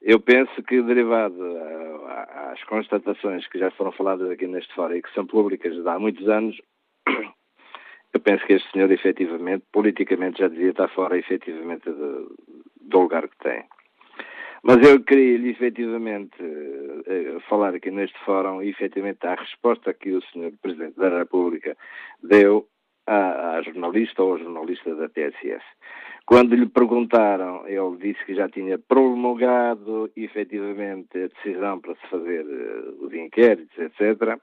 eu penso que derivado às constatações que já foram faladas aqui neste fórum e que são públicas há muitos anos, eu penso que este senhor efetivamente, politicamente, já devia estar fora efetivamente do, do lugar que tem. Mas eu queria efetivamente uh, falar aqui neste fórum e efetivamente a resposta que o Sr. Presidente da República deu à, à jornalista ou jornalista da TSF. Quando lhe perguntaram, ele disse que já tinha promulgado efetivamente a decisão para se fazer uh, os inquéritos, etc.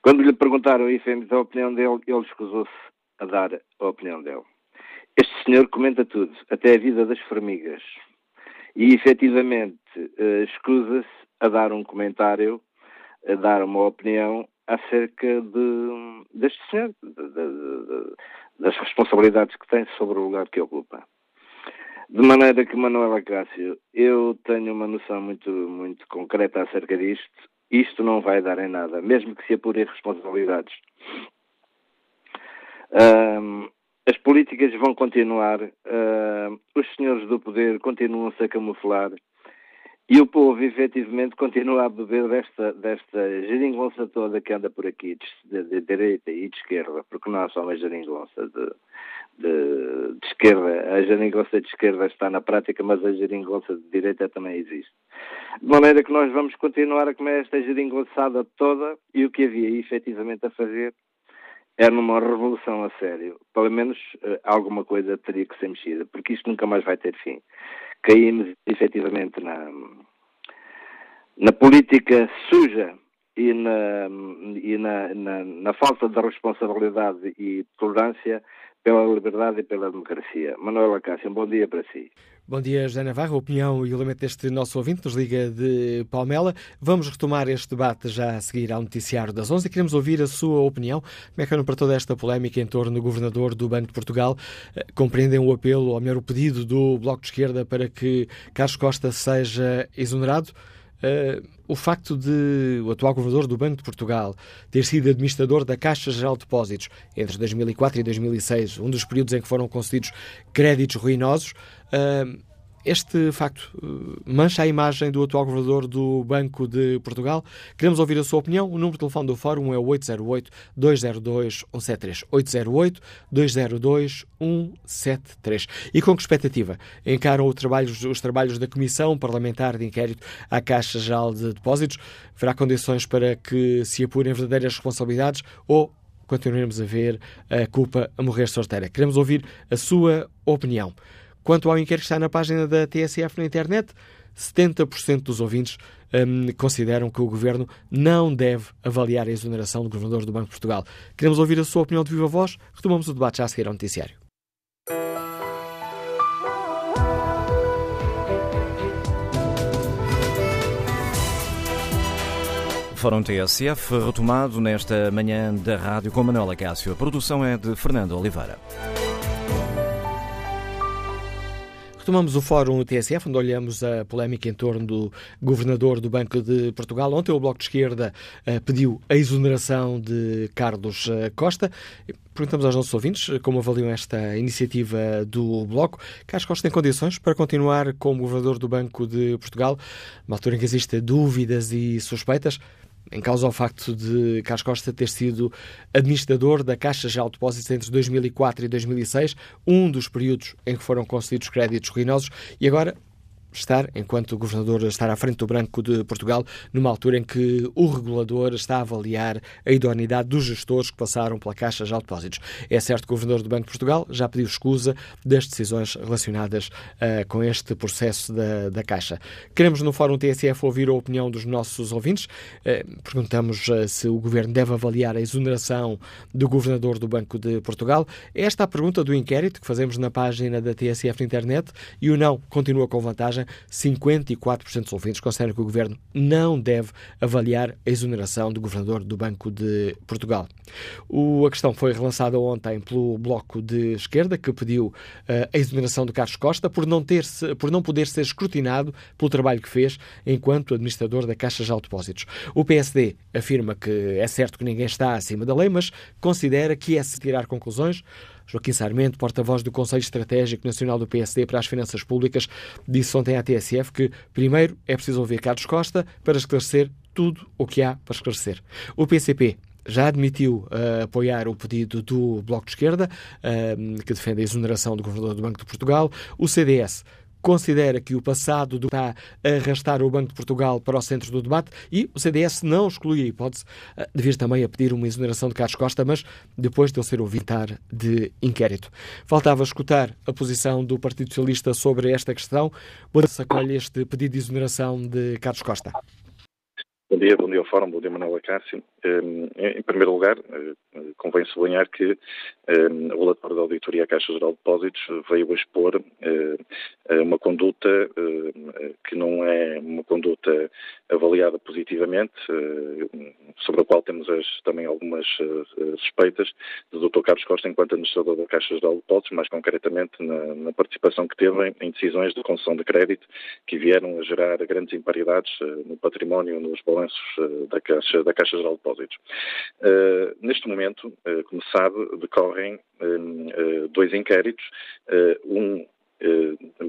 Quando lhe perguntaram efetivamente a opinião dele, ele escusou-se a dar a opinião dele. Este senhor comenta tudo, até a vida das formigas e efetivamente uh, escusa-se a dar um comentário, a dar uma opinião acerca de, deste senhor, de, de, das responsabilidades que tem sobre o lugar que ocupa. De maneira que, Manuela Cássio, eu tenho uma noção muito, muito concreta acerca disto. Isto não vai dar em nada, mesmo que se apurem responsabilidades. Um, as políticas vão continuar, uh, os senhores do poder continuam-se a camuflar e o povo, efetivamente, continua a beber desta, desta geringonça toda que anda por aqui, de, de, de direita e de esquerda, porque não há só uma geringonça de, de, de, esquerda. A geringonça de esquerda está na prática, mas a geringonça de direita também existe. De maneira que nós vamos continuar a comer esta geringonçada toda e o que havia efetivamente a fazer era numa revolução a sério. Pelo menos uh, alguma coisa teria que ser mexida, porque isto nunca mais vai ter fim. Caímos efetivamente na, na política suja e, na, e na, na, na falta de responsabilidade e tolerância pela liberdade e pela democracia. Manuela Cássio, um bom dia para si. Bom dia, José Navarro. A opinião e o elemento deste nosso ouvinte nos liga de Palmela. Vamos retomar este debate já a seguir ao noticiário das 11 e queremos ouvir a sua opinião. Como é que para toda esta polémica em torno do governador do Banco de Portugal? Eh, compreendem o apelo, ou melhor, o pedido do Bloco de Esquerda para que Carlos Costa seja exonerado? Uh, o facto de o atual governador do Banco de Portugal ter sido administrador da Caixa Geral de Depósitos entre 2004 e 2006, um dos períodos em que foram concedidos créditos ruinosos, uh, este facto uh, mancha a imagem do atual governador do Banco de Portugal. Queremos ouvir a sua opinião. O número de telefone do Fórum é 808-202-173. 808-202-173. E com que expectativa encaram trabalhos, os trabalhos da Comissão Parlamentar de Inquérito à Caixa Geral de Depósitos? Haverá condições para que se apurem verdadeiras responsabilidades ou continuaremos a ver a culpa a morrer sorteira? Queremos ouvir a sua opinião. Quanto ao inquérito que está na página da TSF na internet, 70% dos ouvintes um, consideram que o Governo não deve avaliar a exoneração do Governador do Banco de Portugal. Queremos ouvir a sua opinião de viva voz. Retomamos o debate já a seguir ao noticiário. Fórum TSF, retomado nesta manhã da rádio com Manuela Cássio. A produção é de Fernando Oliveira. Retomamos o fórum TSF, onde olhamos a polémica em torno do governador do Banco de Portugal. Ontem o Bloco de Esquerda uh, pediu a exoneração de Carlos uh, Costa. Perguntamos aos nossos ouvintes eh, como avaliam esta iniciativa do Bloco. Carlos Costa tem condições para continuar como governador do Banco de Portugal, numa altura em que existem dúvidas e suspeitas em causa o facto de Carlos Costa ter sido administrador da Caixa de Depósitos entre 2004 e 2006, um dos períodos em que foram concedidos créditos ruinosos, e agora estar, enquanto o governador estar à frente do Banco de Portugal, numa altura em que o regulador está a avaliar a idoneidade dos gestores que passaram pela Caixa de Depósitos. É certo que o governador do Banco de Portugal já pediu escusa das decisões relacionadas uh, com este processo da, da Caixa. Queremos no Fórum TSF ouvir a opinião dos nossos ouvintes. Uh, perguntamos uh, se o governo deve avaliar a exoneração do governador do Banco de Portugal. Esta é a pergunta do inquérito que fazemos na página da TSF na internet e o não continua com vantagem. 54% dos ouvintes consideram que o governo não deve avaliar a exoneração do governador do Banco de Portugal. O, a questão foi relançada ontem pelo Bloco de Esquerda, que pediu uh, a exoneração de Carlos Costa por não, ter -se, por não poder ser escrutinado pelo trabalho que fez enquanto administrador da Caixa de Depósitos. O PSD afirma que é certo que ninguém está acima da lei, mas considera que é se tirar conclusões. Joaquim Sarmento, porta-voz do Conselho Estratégico Nacional do PSD para as Finanças Públicas, disse ontem à TSF que, primeiro, é preciso ouvir Carlos Costa para esclarecer tudo o que há para esclarecer. O PCP já admitiu uh, apoiar o pedido do Bloco de Esquerda, uh, que defende a exoneração do Governador do Banco de Portugal. O CDS considera que o passado está a arrastar o Banco de Portugal para o centro do debate e o CDS não exclui a hipótese de vir também a pedir uma exoneração de Carlos Costa, mas depois de ele ser ouvido de inquérito. Faltava escutar a posição do Partido Socialista sobre esta questão. Boa-se acolhe este pedido de exoneração de Carlos Costa. Bom dia, bom dia ao Fórum, bom dia Manuela Cássio. Em primeiro lugar, eh, convém sublinhar que o relatório da Auditoria à Caixa Geral de Depósitos veio a expor eh, uma conduta que não é uma conduta avaliada positivamente, eh, sobre a qual temos também algumas suspeitas do Dr. Carlos Costa enquanto administrador da Caixa Geral de Depósitos, mais concretamente na, participação que teve em decisões de concessão de crédito que vieram a gerar grandes imparidades no património, nos da Caixa, da Caixa Geral de Depósitos. Uh, neste momento, uh, como sabe, decorrem dois inquéritos, um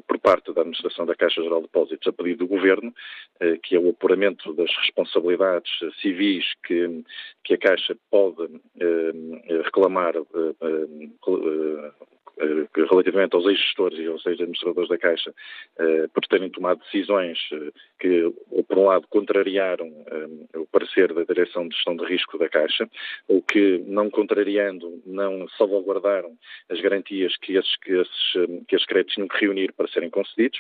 por parte da Administração da Caixa Geral de Depósitos a pedido do Governo, que é o apuramento das responsabilidades civis que, que a Caixa pode reclamar eh, relativamente aos ex-gestores e aos ex-administradores da Caixa eh, por terem tomado decisões eh, que, por um lado, contrariaram o parecer da Direção de Gestão de Risco da Caixa, ou que, não contrariando, não salvaguardaram as garantias que esses, que esses, que esses créditos tinham que reunir para serem concedidos,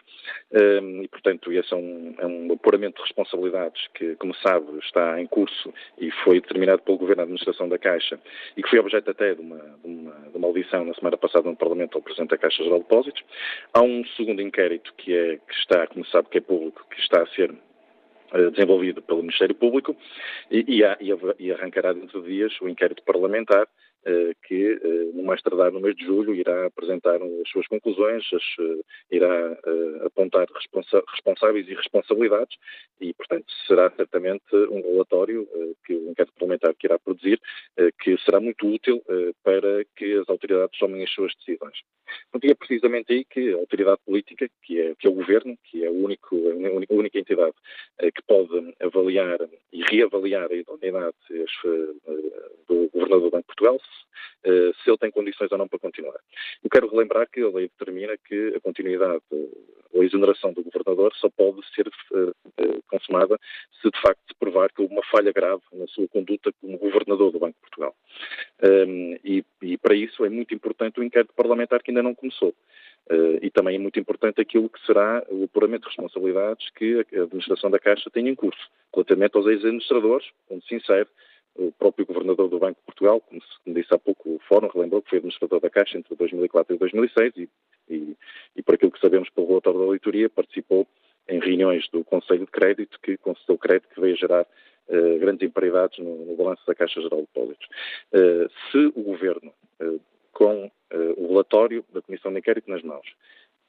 e, portanto, esse é um, é um apuramento de responsabilidades que, como sabe, está em curso e foi determinado pelo Governo da Administração da Caixa e que foi objeto até de uma, de uma, de uma audição na semana passada no Parlamento ao Presidente da Caixa Geral de Depósitos. Há um segundo inquérito que, é, que está, como sabe, que é público, que está a ser eh, desenvolvido pelo Ministério Público e, e, e arrancará dentro de dias o inquérito parlamentar que eh, no mais tardar no mês de julho irá apresentar as suas conclusões, as, irá apontar responsa responsáveis e responsabilidades e, portanto, será certamente um relatório que o inquérito parlamentar que irá produzir que será muito útil para que as autoridades tomem as suas decisões. Então, é precisamente aí que a autoridade política, que é, que é o Governo, que é a, único, a única entidade que pode avaliar e reavaliar a idoneidade do Governador do Banco de Portugal, se, se ele tem condições ou não para continuar. Eu quero relembrar que a lei determina que a continuidade ou a exoneração do Governador só pode ser uh, consumada se de facto se provar que houve uma falha grave na sua conduta como Governador do Banco de Portugal. Um, e, e, para isso é muito importante o inquérito parlamentar que ainda não começou. Uh, e também é muito importante aquilo que será o apuramento de responsabilidades que a administração da Caixa tem em curso, relativamente aos ex-administradores, onde se insere o próprio governador do Banco de Portugal, como, se, disse há pouco o Fórum, relembrou que foi administrador da Caixa entre 2004 e 2006 e, e, e por aquilo que sabemos pelo relatório da auditoria, participou em reuniões do Conselho de Crédito que concedeu crédito que veio a gerar uh, grandes imparidades no, no, balanço da Caixa Geral de Depósitos. Uh, se o Governo, uh, com o relatório da Comissão de Inquérito nas mãos,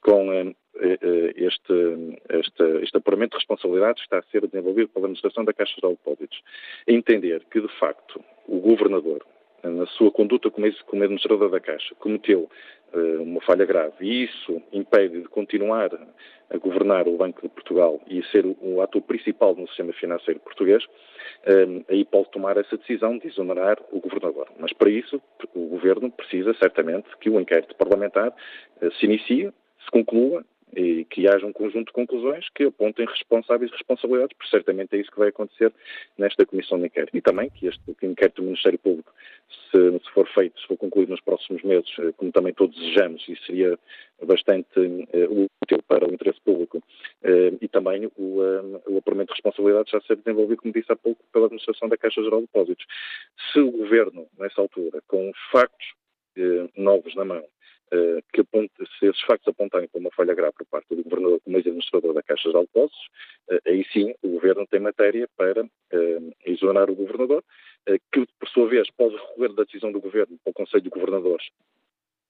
com eh, eh, este, este, este apuramento de responsabilidades que está a ser desenvolvido pela Administração da Caixa de Depósitos. Entender que, de facto, o Governador, na sua conduta como administrador da Caixa, cometeu uh, uma falha grave e isso impede de continuar a governar o Banco de Portugal e ser o, ator principal no sistema financeiro português, aí pode tomar essa decisão de exonerar o Governador. Mas para isso, o Governo precisa certamente que o inquérito parlamentar se inicie, se conclua e que haja um conjunto de conclusões que apontem responsáveis e responsabilidades, porque certamente é isso que vai acontecer nesta Comissão de Inquérito. E também que este inquérito do Ministério Público, se, se for feito, se for concluído nos próximos meses, eh, como também todos desejamos, e seria bastante uh, útil para o interesse público, uh, e também o, uh, o apuramento de responsabilidades já ser desenvolvido, como disse há pouco, pela Administração da Caixa Geral de Depósitos. Se o Governo, nessa altura, com os factos novos na mão, que aponte, se esses factos apontarem para uma falha grave por parte do Governador como ex-administrador da Caixa de Depósitos, eh, aí sim o Governo tem matéria para eh, exonerar o Governador, que por sua vez pode recorrer da decisão do Governo ao Conselho de Governadores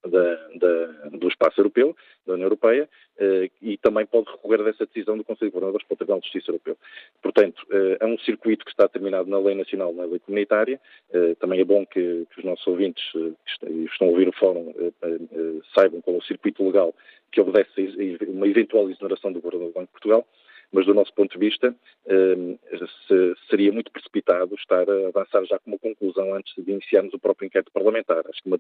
da, da, do espaço europeu, da União Europeia, eh, e também pode recorrer dessa decisão do Conselho de Governadores para o Tribunal de Justiça Europeu. Portanto, eh, é um circuito que está terminado na lei nacional, na lei comunitária. Eh, também é bom que, que os nossos ouvintes que estão a ouvir o fórum saibam qual é o circuito legal que obedece a uma eventual exoneração do Governador do Banco de Portugal mas do nosso ponto de vista ehm, seria muito precipitado estar a avançar já com uma conclusão antes de iniciarmos o próprio inquérito parlamentar. Acho que uma,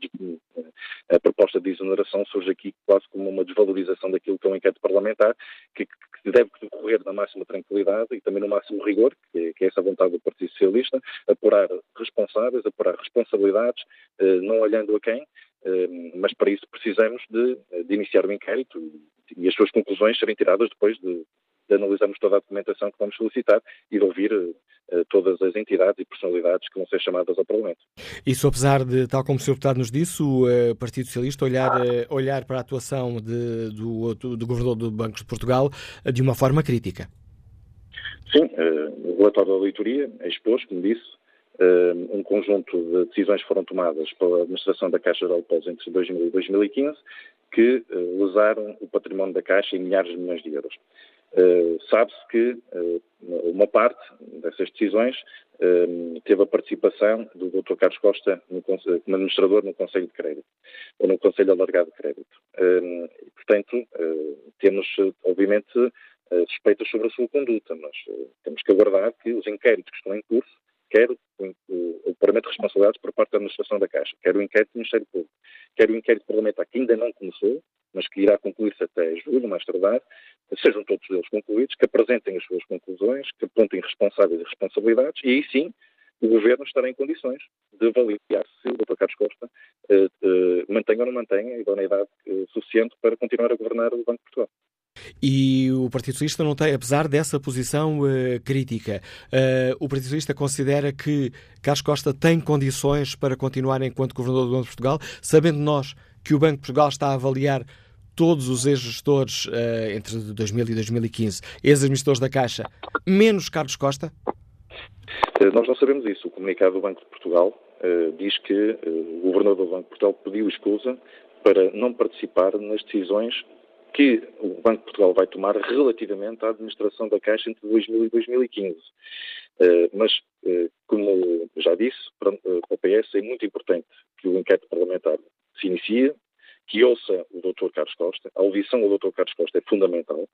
a proposta de exoneração surge aqui quase como uma desvalorização daquilo que é um inquérito parlamentar, que, que deve decorrer na máxima tranquilidade e também no máximo rigor, que, que é essa vontade do Partido Socialista, apurar responsáveis, apurar responsabilidades, eh, não olhando a quem, ehm, mas para isso precisamos de, de iniciar o inquérito e as suas conclusões serem tiradas depois de, de analisarmos toda a documentação que vamos solicitar e de ouvir uh, todas as entidades e personalidades que vão ser chamadas ao Parlamento. Isso apesar de, tal como o Sr. Deputado nos disse, o uh, Partido Socialista olhar, uh, olhar para a atuação de, do, do, Governador do Banco de Portugal de uma forma crítica. Sim, o relatório da auditoria expôs, como disse, um conjunto de decisões foram tomadas pela administração da Caixa de Depósitos entre 2000 e 2015 que lesaram o património da Caixa em milhares de milhões de euros. Uh, Sabe-se que uh, uma parte dessas decisões uh, teve a participação do Dr. Carlos Costa como administrador no Conselho de Crédito, ou no Conselho Alargado de Crédito. portanto, temos, obviamente, suspeitas sobre a sua conduta, mas temos que aguardar que os inquéritos que estão em curso, quer o, o, o paramento de responsabilidades por parte da administração da Caixa, quer o inquérito do Ministério Público, quer o inquérito parlamentar que ainda não começou, mas que irá concluir-se até julho, mais tardar, sejam todos eles concluídos, que apresentem as suas conclusões, que apontem responsáveis e responsabilidades, e aí sim o Governo estará em condições de avaliar se o Dr. Carlos Costa eh, eh, mantém ou não mantém a idoneidade eh, suficiente para continuar a governar o Banco de Portugal. E o Partido Socialista não tem, apesar dessa posição uh, crítica, uh, o Partido Socialista considera que Carlos Costa tem condições para continuar enquanto Governador do Banco de Portugal, sabendo nós que o Banco de Portugal está a avaliar todos os ex-gestores uh, entre 2000 e 2015, ex-administradores da Caixa, menos Carlos Costa? Nós não sabemos isso. O comunicado do Banco de Portugal uh, diz que uh, o Governador do Banco de Portugal pediu escusa para não participar nas decisões que o Banco de Portugal vai tomar relativamente à administração da Caixa entre 2000 e 2015. mas, como já disse, para, para o PS é muito importante que o inquérito parlamentar se inicie, que ouça o Dr. Carlos Costa. A audição do Dr. Carlos Costa é fundamental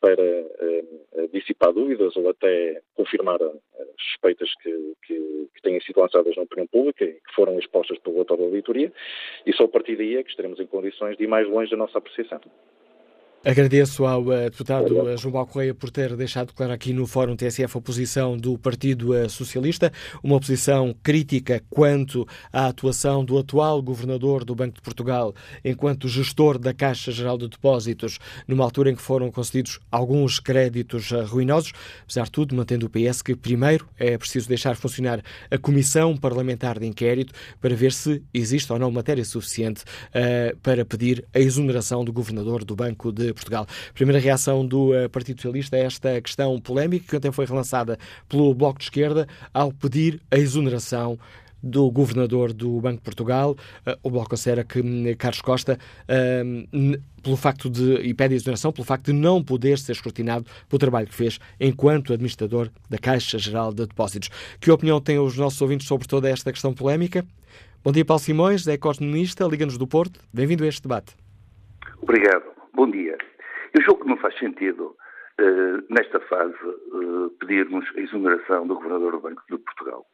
para eh, dissipar dúvidas ou até confirmar as suspeitas que, que, que tenham sido lançadas na opinião pública e que foram expostas pelo relatório da auditoria. E só a partir daí é que estaremos em condições de ir mais longe da nossa apreciação. Agradeço ao uh, deputado uh, João Paulo Correia por ter deixado claro aqui no Fórum TSF a posição do Partido uh, Socialista, uma posição crítica quanto à atuação do atual governador do Banco de Portugal enquanto gestor da Caixa Geral de Depósitos, numa altura em que foram concedidos alguns créditos ruinosos, apesar de tudo, mantendo o PS que primeiro é preciso deixar funcionar a Comissão Parlamentar de Inquérito para ver se existe ou não matéria suficiente para pedir a exoneração do governador do Banco de Portugal. Primeira reação do uh, Partido Socialista a esta questão polémica que ontem foi relançada pelo Bloco de Esquerda ao pedir a exoneração do governador do Banco de Portugal. Uh, o Bloco considera que um, Carlos Costa, uh, pelo facto de, e pede a exoneração, pelo facto de não poder ser escrutinado pelo trabalho que fez enquanto administrador da Caixa Geral de Depósitos. Que opinião têm os nossos ouvintes sobre toda esta questão polémica? Bom dia, Paulo Simões, é economista, Liga-nos do Porto. Bem-vindo a este debate. Obrigado. Bom dia. Eu julgo que não faz sentido, uh, nesta fase, uh, pedirmos a exoneração do Governador do Banco de Portugal.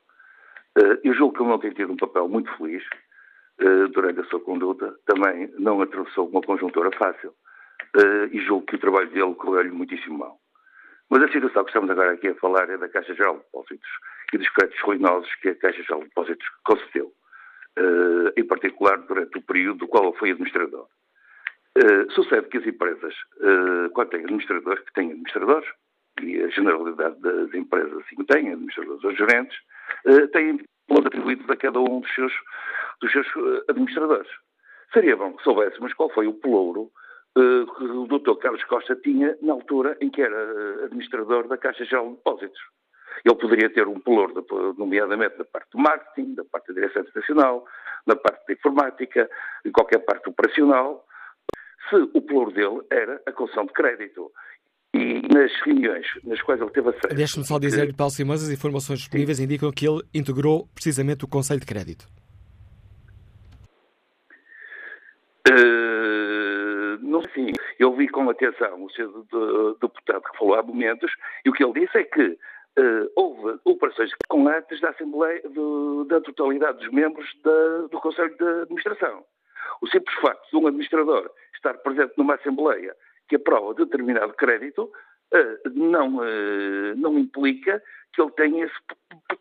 Uh, eu julgo que ele não tem tido um papel muito feliz durante a sua conduta, também não atravessou uma conjuntura fácil, e julgo que o trabalho dele correu-lhe muitíssimo mal. Mas a situação que estamos agora aqui a falar é da Caixa Geral de Depósitos e dos créditos ruinosos que a Caixa Geral de Depósitos concedeu, em particular durante o período do qual ele foi administrador. Uh, sucede que as empresas, uh, quando têm administradores, que têm administradores, e a generalidade das empresas assim têm, administradores ou gerentes, uh, têm valores atribuídos a cada um dos seus, dos seus administradores. Seria bom que soubéssemos qual foi o pelouro que o Dr. Carlos Costa tinha na altura em que era administrador da Caixa Geral de Depósitos. Ele poderia ter um pelouro, nomeadamente da parte do marketing, da parte da direção internacional, da parte da informática, em qualquer parte operacional, se o pelouro dele era a concessão de crédito. E nas reuniões nas quais ele teve acesso... Deixe-me só dizer, Paulo Simões, as informações disponíveis indicam que ele integrou precisamente o Conselho de Crédito. Uh, não sei, eu vi com atenção o seu deputado que falou há momentos e o que ele disse é que uh, houve operações com atos da Assembleia do, da totalidade dos membros da, do Conselho de Administração. O simples facto de um administrador estar presente numa Assembleia que aprova determinado crédito eh, não, eh, não implica que ele tenha esse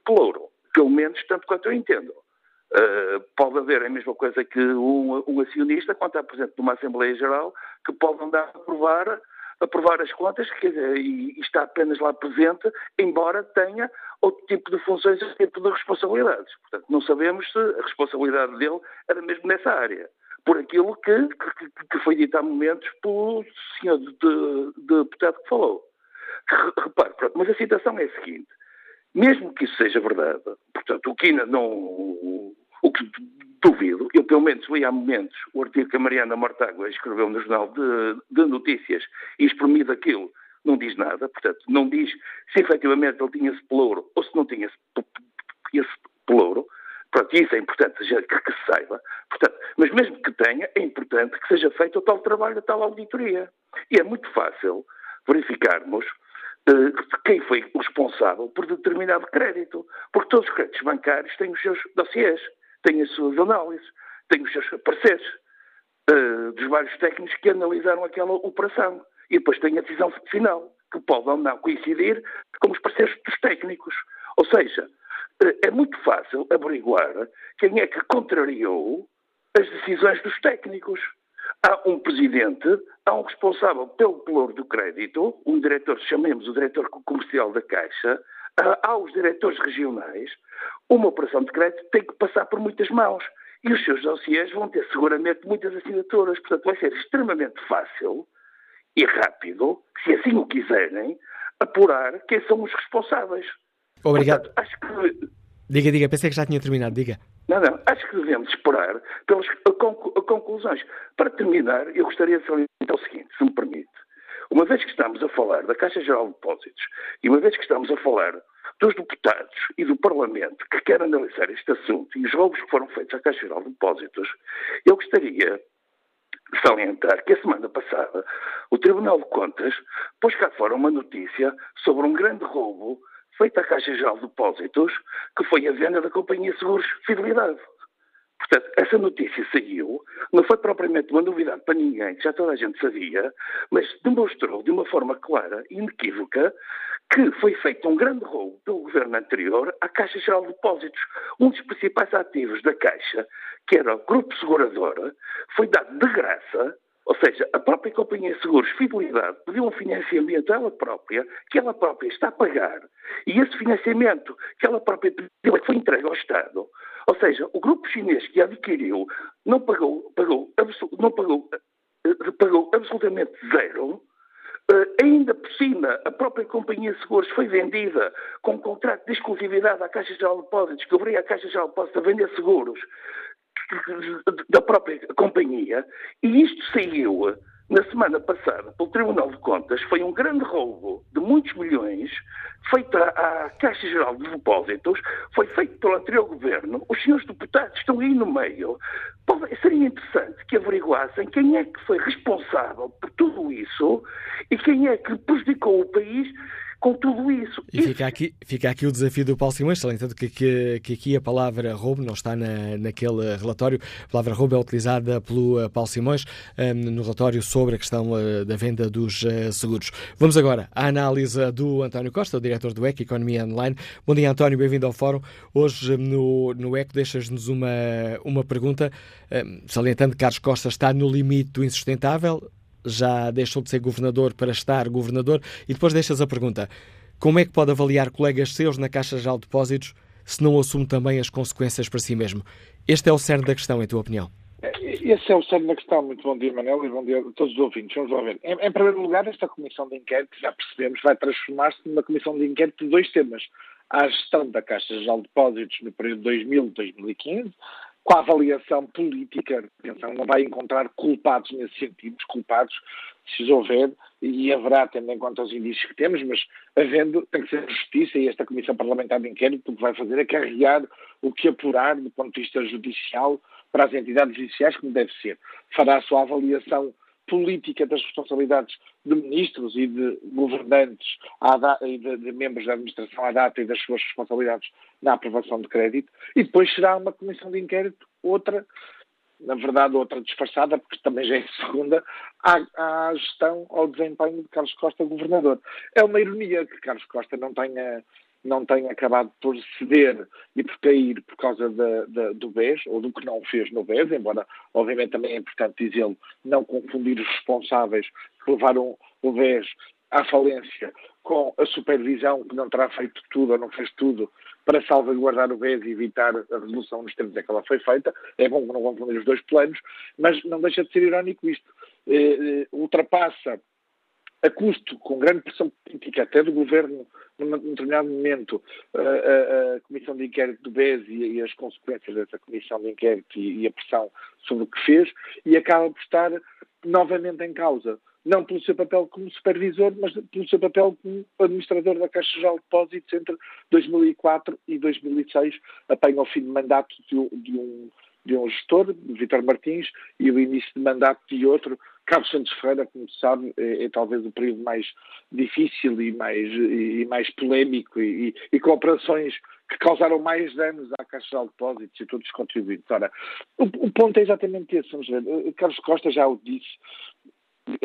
pelouro. Pelo menos tanto quanto eu entendo. Uh, pode haver a mesma coisa que um, um, acionista, quando está presente numa Assembleia Geral, que pode andar a aprovar, aprovar as contas e, e, está apenas lá presente, embora tenha outro tipo de funções, outro tipo de responsabilidades. Portanto, não sabemos se a responsabilidade dele era mesmo nessa área por aquilo que, que, que, foi dito há momentos pelo senhor de, de, de deputado que falou. repare, pronto, mas a situação é a seguinte: mesmo que isso seja verdade, portanto, o que não. O que duvido, eu pelo menos li há momentos o artigo que a Mariana Mortágua escreveu no Jornal de, de Notícias e exprimido aquilo, não diz nada, portanto, não diz se efetivamente ele tinha esse pelouro ou se não tinha esse, esse pelouro. Pronto, isso é importante que, que se saiba. Portanto, mas mesmo que tenha, é importante que seja feito o tal trabalho, a tal auditoria. E é muito fácil verificarmos uh, quem foi o responsável por determinado crédito. Porque todos os créditos bancários têm os seus dossiês, têm as suas análises, têm os seus pareceres uh, dos vários técnicos que analisaram aquela operação. E depois tem a decisão final, que pode ou não coincidir com os pareceres dos técnicos. Ou seja, é muito fácil averiguar quem é que contrariou as decisões dos técnicos. Há um presidente, há um responsável pelo pelouro do crédito, um diretor, chamemos o diretor comercial da Caixa, há os diretores regionais. Uma operação de crédito tem que passar por muitas mãos. E os seus dossiês vão ter seguramente muitas assinaturas. Portanto, vai ser extremamente fácil e rápido, se assim o quiserem, apurar quem são os responsáveis. Obrigado. Acho que... Diga, diga, pensei que já tinha terminado, diga. Não, não, acho que devemos esperar pelas conclusões. Para terminar, eu gostaria de salientar o seguinte, se me permite. Uma vez que estamos a falar da Caixa Geral de Depósitos e uma vez que estamos a falar dos deputados e do Parlamento que querem analisar este assunto e os roubos que foram feitos à Caixa Geral de Depósitos, eu gostaria de salientar que a semana passada o Tribunal de Contas pôs cá fora uma notícia sobre um grande roubo feita à Caixa Geral de Depósitos, que foi a venda da Companhia Seguros Fidelidade. Portanto, essa notícia saiu, não foi propriamente uma novidade para ninguém, já toda a gente sabia, mas demonstrou de uma forma clara e inequívoca que foi feito um grande roubo pelo governo anterior à Caixa Geral de Depósitos. Um dos principais ativos da Caixa, que era o Grupo Seguradora, foi dado de graça ou seja, a própria companhia de seguros Fidelidade pediu um financiamento ela própria, que ela própria está a pagar, e esse financiamento que ela própria pediu é foi entregue ao Estado. Ou seja, o grupo chinês que adquiriu não pagou, pagou, não pagou, eh, pagou absolutamente zero. Uh, ainda por cima, a própria companhia de seguros foi vendida com um contrato de exclusividade à Caixa Geral de Depósitos, que obriga a Caixa Geral de Depósitos a vender seguros da própria companhia, e isto saiu na semana passada pelo Tribunal de Contas, foi um grande roubo de muitos milhões feito à Caixa Geral de Depósitos, foi feito pelo anterior governo, os senhores deputados estão aí no meio. Seria interessante que averiguassem quem é que foi responsável por tudo isso e quem é que prejudicou o país com tudo isso. E fica aqui, fica aqui o desafio do Paulo Simões, salientando que, que, que aqui a palavra roubo não está na, naquele relatório. A palavra roubo é utilizada pelo uh, Paulo Simões um, no relatório sobre a questão uh, da venda dos uh, seguros. Vamos agora à análise do António Costa, o diretor do EC Economia Online. Bom dia, António, bem-vindo ao Fórum. Hoje no, no ECO deixas-nos uma, uma pergunta, um, salientando que Carlos Costa está no limite do insustentável, já deixou de ser governador para estar governador, e depois deixas a pergunta: como é que pode avaliar colegas seus na Caixa Geral de Depósitos se não assume também as consequências para si mesmo? Este é o cerne da questão, em tua opinião. Esse é o cerne da questão. Muito bom dia, Manel, e bom dia a todos os ouvintes. Vamos lá ver. Em, em primeiro lugar, esta comissão de inquérito, já percebemos, vai transformar-se numa comissão de inquérito de dois temas. A gestão da Caixa Geral de Depósitos no período 2000-2015, com a avaliação política, atenção, não vai encontrar culpados nesse sentido, os culpados, se houver, e haverá, tendo em conta os indícios que temos, mas havendo, tem que ser justiça, e esta Comissão Parlamentar de Inquérito o que vai fazer é carregar o que apurar do ponto de vista judicial para as entidades judiciais, como deve ser. Fará a sua avaliação política das responsabilidades de ministros e de governantes e de, de, membros da administração à data e das suas responsabilidades na aprovação de crédito, e depois será uma comissão de inquérito, outra, na verdade outra disfarçada, porque também já é segunda, à, à gestão, ao desempenho de Carlos Costa, governador. É uma ironia que Carlos Costa não tenha não tenha acabado por ceder e por cair por causa da, da, do BES, ou do que não fez no BES, embora, obviamente, também é importante dizê-lo, não confundir os responsáveis que levaram o BES à falência com a supervisão que não terá feito tudo ou não fez tudo para salvaguardar o BES e evitar a resolução nos termos em que ela foi feita. É bom que não confundir os dois planos, mas não deixa de ser irónico isto. Eh, eh, ultrapassa a custo, com grande pressão política, até do governo, num determinado momento, a, a, a Comissão de Inquérito do BES e, e, as consequências dessa Comissão de Inquérito e, e, a pressão sobre o que fez, e acaba por estar novamente em causa, não pelo seu papel como supervisor, mas pelo seu papel como administrador da Caixa Geral de Depósitos entre 2004 e 2006, apanha o fim de mandato de, de um de um gestor, Vitor Martins, e o início de mandato de outro, Carlos Santos Ferreira, como se sabe, é, é, talvez o período mais difícil e mais, e, mais polémico e, e, com operações que causaram mais danos à Caixa de Depósitos e todos os contribuintes. Ora, o, o, ponto é exatamente esse, vamos ver. Carlos Costa já o disse,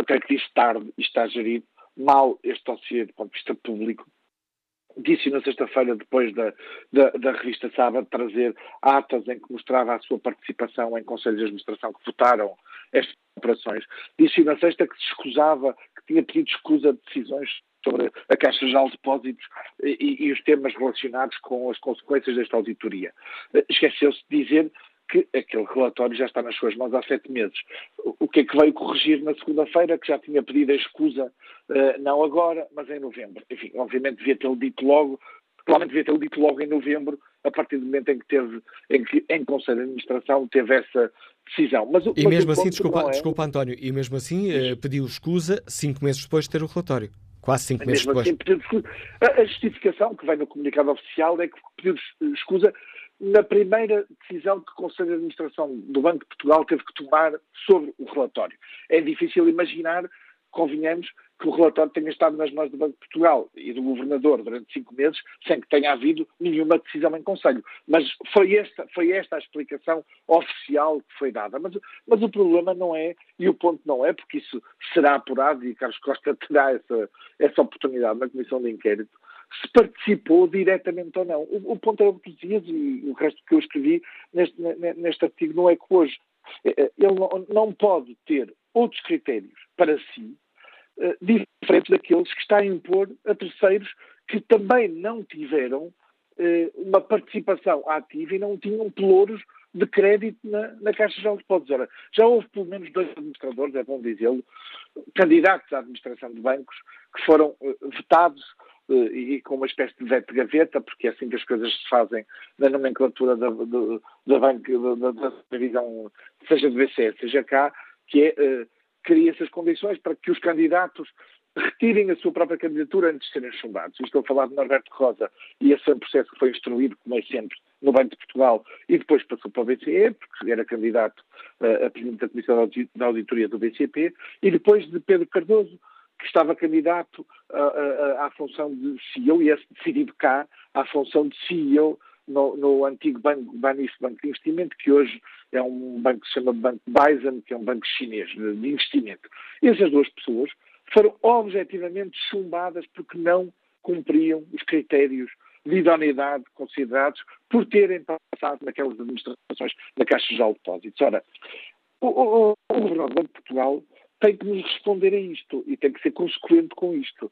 creio que disse tarde e está gerido mal este dossiê do ponto de vista público, disse na sexta-feira, depois da, da, da, revista Sábado, trazer atas em que mostrava a sua participação em conselhos de administração que votaram estas operações. Disse na sexta que se escusava, que tinha pedido escusa de decisões sobre a Caixa Geral de Depósitos e, e, os temas relacionados com as consequências desta auditoria. Esqueceu-se de dizer que aquele relatório já está nas suas mãos há sete meses. O que é que veio corrigir na segunda-feira, que já tinha pedido a escusa, uh, não agora, mas em novembro. Enfim, obviamente devia tê-lo dito logo, provavelmente devia tê-lo dito logo em novembro, a partir do momento em que teve, em que em Conselho de Administração teve essa decisão. Mas, e mas mesmo assim, desculpa, é... desculpa António, e mesmo assim uh, pediu escusa cinco meses depois de ter o relatório. Quase cinco meses depois. Assim, a justificação que vem no comunicado oficial é que pediu escusa na primeira decisão que o Conselho de Administração do Banco de Portugal teve que tomar sobre o relatório. É difícil imaginar, convenhamos, que o relatório tenha estado nas mãos do Banco de Portugal e do Governador durante cinco meses sem que tenha havido nenhuma decisão em Conselho. Mas foi esta, foi esta a explicação oficial que foi dada. Mas, mas o problema não é, e o ponto não é, porque isso será apurado e Carlos Costa terá essa, essa oportunidade na Comissão de Inquérito, se participou diretamente ou não. O, o ponto é o que dizias e o resto que eu escrevi neste, neste artigo não é que hoje eh, eh, ele não, pode ter outros critérios para si uh, diferentes daqueles que está a impor a terceiros que também não tiveram uma participação ativa e não tinham pelouros de crédito na, na Caixa Geral de Depósitos. Ora, já houve pelo menos dois administradores, é bom dizê-lo, candidatos à administração de bancos, que foram uh, vetados e com uma espécie de veto de gaveta, porque é assim que as coisas se fazem na nomenclatura da, da, da, da, da, seja do BCE, seja cá, que é, uh, cria essas condições para que os candidatos retirem a sua própria candidatura antes de serem chumbados. Estou a falar de Norberto Rosa e esse é um processo que foi instruído, como é sempre, no Banco de Portugal e depois passou para o BCE, porque era candidato uh, a presidente da Comissão da Auditoria do BCP, e depois de Pedro Cardoso, que estava candidato à função de CEO e esse decidido cá à função de CEO no, no, antigo banco Banis Banco de Investimento, que hoje é um banco que se chama Banco Bison, que é um banco chinês de, de investimento. Essas duas pessoas foram objetivamente chumbadas porque não cumpriam os critérios de idoneidade considerados por terem passado naquelas administrações na Caixa de Depósitos. Ora, o, o, o Governador do Banco de Portugal tem que nos responder a isto e tem que ser consequente com isto.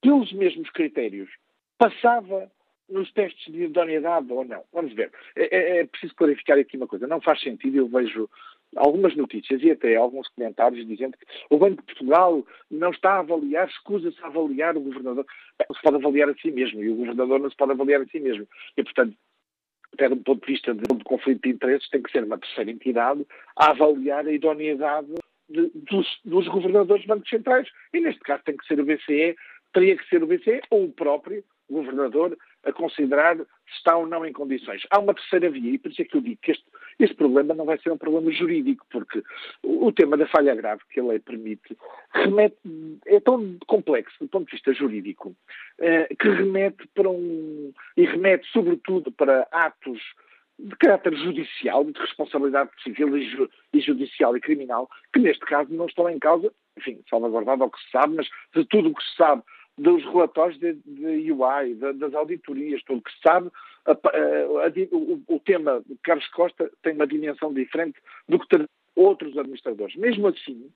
Pelos mesmos critérios, passava nos testes de idoneidade ou não? Vamos ver. É, é, é, preciso clarificar aqui uma coisa. Não faz sentido, eu vejo algumas notícias e até alguns comentários dizendo que o Banco de Portugal não está a avaliar, escusa-se a avaliar o governador. Não se pode avaliar a si mesmo e o governador não se pode avaliar a si mesmo. E, portanto, até do ponto de vista de, de conflito de interesses, tem que ser uma terceira entidade a avaliar a idoneidade de, dos, dos, governadores de bancos centrais. E neste caso tem que ser o BCE, teria que ser o BCE ou o próprio governador a considerar se está ou não em condições. Há uma terceira via, e por isso é que eu digo que este, este problema não vai ser um problema jurídico, porque o, o, tema da falha grave que a lei permite remete, é tão complexo do ponto de vista jurídico, eh, que remete para um. e remete sobretudo para atos de caráter judicial, de responsabilidade civil e, ju, judicial e criminal, que neste caso não estão em causa, enfim, salvaguardado ao que se sabe, mas de tudo o que se sabe dos relatórios de, de UI, de, das auditorias, tudo que se sabe, a, a, a, o, o, tema de Carlos Costa tem uma dimensão diferente do que ter outros administradores. Mesmo assim,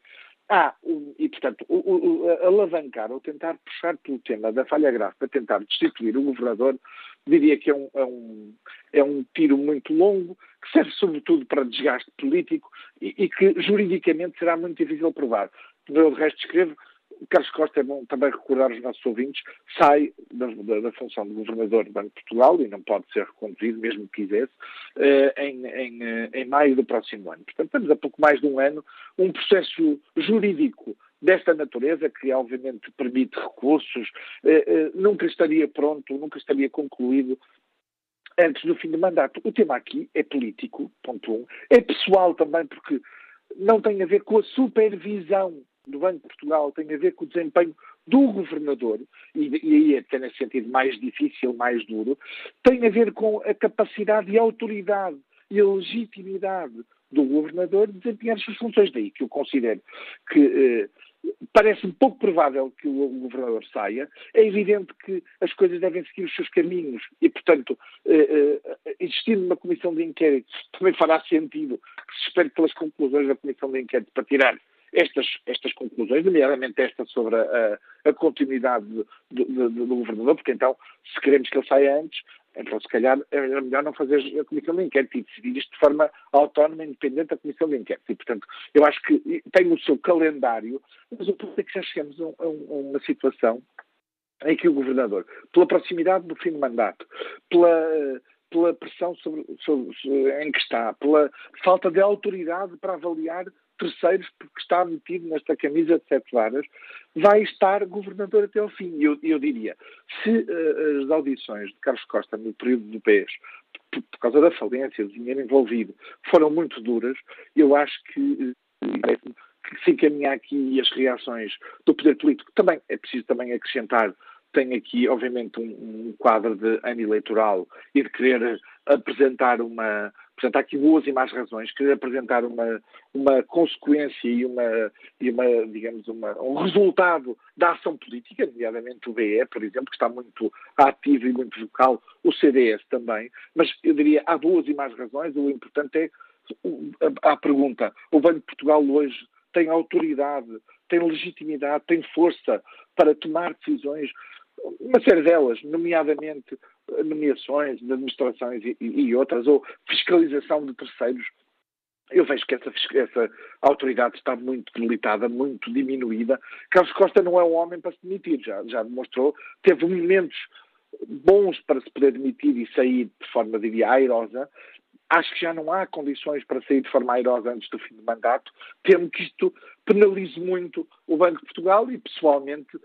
há, um, e portanto, o, o, alavancar ou tentar puxar pelo tema da falha grave para tentar destituir o governador, diria que é um, é um, é um tiro muito longo, que serve sobretudo para desgaste político e, e que juridicamente será muito difícil provar. Eu, resto, escrevo Carlos Costa, é bom também recordar aos nossos ouvintes, sai da, da, da, função de governador do Banco de Portugal e não pode ser reconduzido, mesmo que quisesse, eh, em, em, eh, em maio do próximo ano. Portanto, temos a pouco mais de um ano um processo jurídico desta natureza, que obviamente permite recursos, eh, nunca estaria pronto, nunca estaria concluído antes do fim do mandato. O tema aqui é político, ponto um. É pessoal também, porque não tem a ver com a supervisão do Banco de Portugal tem a ver com o desempenho do governador, e, e aí é até nesse sentido mais difícil, mais duro, tem a ver com a capacidade e a autoridade e a legitimidade do governador de desempenhar as suas funções. Daí que eu considero que eh, parece-me pouco provável que o, o, governador saia. É evidente que as coisas devem seguir os seus caminhos e, portanto, eh, eh, existindo uma comissão de inquérito, também fará sentido que se espere pelas conclusões da comissão de inquérito para tirar estas, estas conclusões, nomeadamente esta sobre a, a continuidade do, do, do, governador, porque então, se queremos que ele saia antes, então se calhar era melhor não fazer a comissão de inquérito e decidir isto de forma autónoma independente da comissão de inquérito. E, portanto, eu acho que tem o seu calendário, mas o ponto é que já chegamos a, a uma situação em que o governador, pela proximidade do fim do mandato, pela pela pressão sobre, sobre, em que está, pela falta de autoridade para avaliar terceiros, porque está metido nesta camisa de sete varas, vai estar governador até ao fim. Eu, eu diria, se uh, as audições de Carlos Costa no período do PES, por, por causa da falência, do dinheiro envolvido, foram muito duras, eu acho que uh, que se encaminhar aqui as reações do poder político. Também é preciso também acrescentar tem aqui, obviamente, um, um, quadro de ano eleitoral e de querer apresentar uma, Portanto, há aqui boas e más razões. Querer apresentar uma, uma consequência e uma, e uma digamos, uma, um resultado da ação política, nomeadamente o BE, por exemplo, que está muito ativo e muito vocal, o CDS também. Mas eu diria, há boas e más razões. O importante é a, a pergunta: o Banco de Portugal hoje tem autoridade, tem legitimidade, tem força para tomar decisões uma série delas, nomeadamente nomeações de administrações e, e, outras, ou fiscalização de terceiros, eu vejo que essa, essa, autoridade está muito debilitada, muito diminuída. Carlos Costa não é um homem para se demitir, já, já demonstrou. Teve momentos bons para se poder demitir e sair de forma, diria, airosa. Acho que já não há condições para sair de forma airosa antes do fim do mandato. Temo que isto penalize muito o Banco de Portugal e, pessoalmente,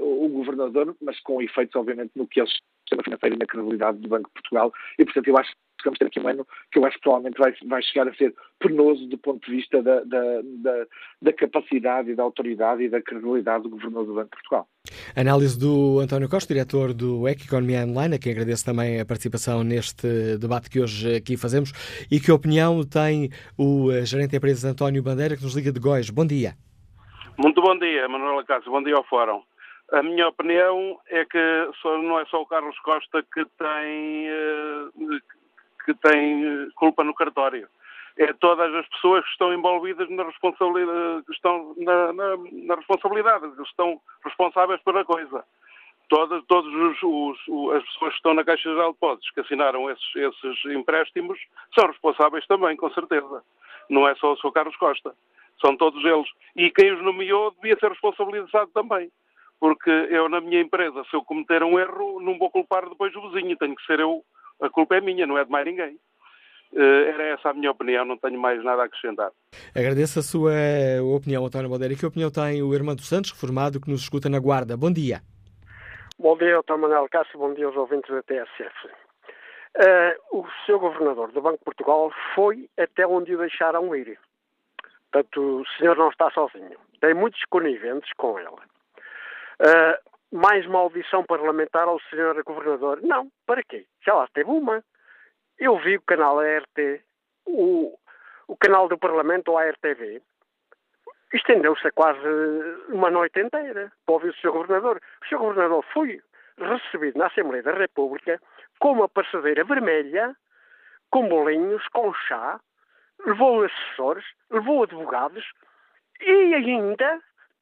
o Governador, mas com efeitos, obviamente, no que eles sistema financeiro e na credibilidade do Banco de Portugal. E, portanto, eu acho que vamos ter aqui um ano que eu acho que provavelmente vai, vai chegar a ser penoso do ponto de vista da, da, da, da capacidade e da autoridade e da credibilidade do Governador do Banco de Portugal. Análise do António Costa, diretor do EC Economia Online, a quem agradeço também a participação neste debate que hoje aqui fazemos. E que opinião tem o eh, gerente da empresa António Bandeira, que nos liga de Góis? Bom dia. Muito bom dia, Manuela Cássio. Bom dia ao Fórum. A minha opinião é que não é só o Carlos Costa que tem, eh, que tem culpa no cartório. É todas as pessoas que estão envolvidas na responsabilidade, que estão na, na, na responsabilidade, que estão responsáveis pela coisa. Todas, todos os, os, as pessoas que estão na Caixa Geral de Depósitos que assinaram esses, esses empréstimos são responsáveis também, com certeza. Não é só o Sr. Carlos Costa. São todos eles. E quem os nomeou devia ser responsabilizado também porque eu na minha empresa, se eu cometer um erro, não vou culpar depois o vizinho, tenho que ser eu, a culpa é minha, não é de mais ninguém. Uh, era essa a minha opinião, não tenho mais nada a acrescentar. Agradeço a sua opinião, António Baldeira. Que opinião tem o Irmão dos Santos, reformado, que nos escuta na Guarda? Bom dia. Bom dia, Dr. Manuel Cássio, bom dia aos ouvintes da TSF. Uh, o seu governador do Banco de Portugal foi até onde o deixaram ir. Portanto, o senhor não está sozinho. Tem muitos coniventes com ele. Uh, mais uma audição parlamentar ao senhor governador? Não, para quê? Já lá teve uma. Eu vi o canal ART, o, o canal do Parlamento, ou a RTV, estendeu-se a quase uma noite inteira para ouvir o Sr. Governador. O Sr. Governador foi recebido na Assembleia da República com uma passadeira vermelha, com bolinhos, com chá, levou assessores, levou advogados e ainda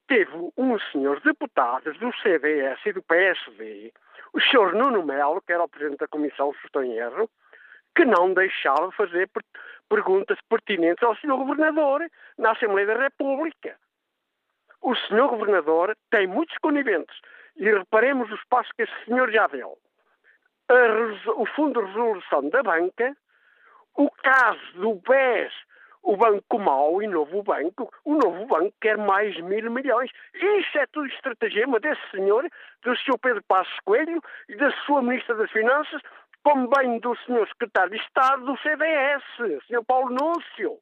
teve um senhor deputado do CDS e do PSD, o senhor Nuno Melo, que era o presidente da Comissão, se estou em erro, que não deixava fazer perguntas pertinentes ao senhor governador na Assembleia da República. O senhor governador tem muitos coniventes e reparemos os passos que esse senhor já deu. o Fundo de Resolução da Banca, o caso do BES o banco mau e novo banco, o novo banco quer mais mil milhões. Isso é tudo estratagema desse senhor, do Sr. Pedro Passos Coelho e da sua Ministra das Finanças, como bem do Sr. Secretário de Estado do CDS, Sr. Paulo Núncio.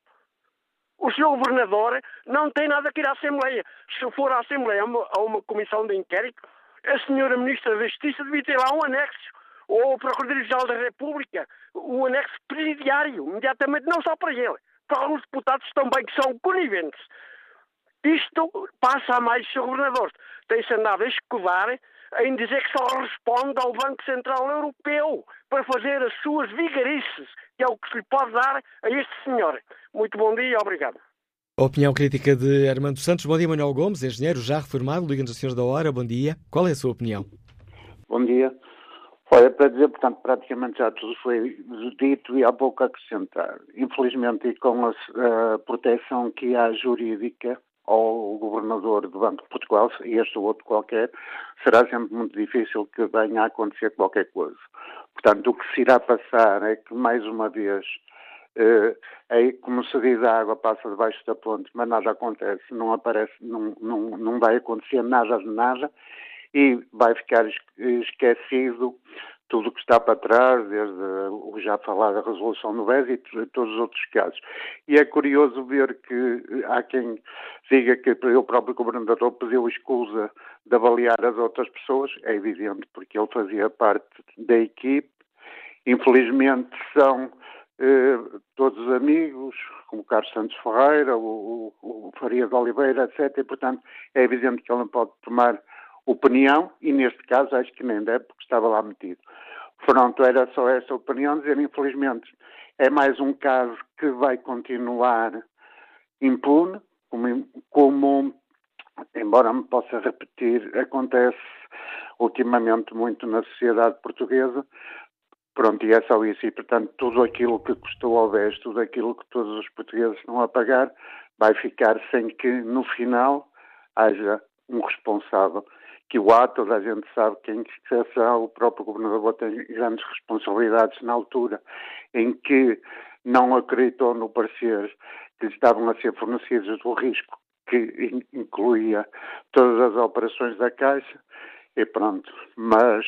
O Sr. Governador não tem nada que ir à Assembleia. Se for à Assembleia a uma, comissão de inquérito, a Sra. Ministra da Justiça devia ter lá um anexo ou o Procurador-Geral da República, o anexo presidiário, imediatamente, não só para ele, para alguns deputados também que são coniventes. Isto passa a mais dos governadores. Tem-se andado a escudar em dizer que só responde ao Banco Central Europeu para fazer as suas vigarices, que é o que se lhe pode dar a este senhor. Muito bom dia e obrigado. Opinião crítica de Armando Santos. Bom dia, Manuel Gomes, engenheiro já reformado, Liga-nos a Senhores da Hora. Bom dia. Qual é a sua opinião? Bom dia. Olha, para dizer, portanto, praticamente já tudo foi dito e há pouco a acrescentar. Infelizmente, e com a, a proteção que há jurídica ao governador do Banco de Portugal, e este ou outro qualquer, será sempre muito difícil que venha a acontecer qualquer coisa. Portanto, o que se irá passar é que, mais uma vez, eh, é, como se diz, a água passa debaixo da ponte, mas nada acontece, não aparece, não, não, não vai acontecer nada de nada, e vai ficar esquecido tudo o que está para trás, desde o já falado da resolução do BES e todos os outros casos. E é curioso ver que há quem diga que o próprio governador pediu escusa de avaliar as outras pessoas, é evidente, porque ele fazia parte da equipe. Infelizmente são eh, todos amigos, como Carlos Santos Ferreira, o, o, o Oliveira, etc. E, portanto, é evidente que ele não pode tomar opinião, e neste caso acho que nem deve, porque estava lá metido. Pronto, era só essa opinião, dizer, infelizmente, é mais um caso que vai continuar impune, como, como embora me possa repetir, acontece ultimamente muito na sociedade portuguesa. Pronto, e é só isso. E, portanto, tudo aquilo que custou ao BES, tudo aquilo que todos os portugueses estão a pagar, vai ficar sem que, no final, haja um responsável que o toda a gente sabe que em exceção o próprio governador tem grandes responsabilidades na altura em que não acreditou no parecer que lhe estavam a ser fornecidos do risco que incluía todas as operações da Caixa e pronto. Mas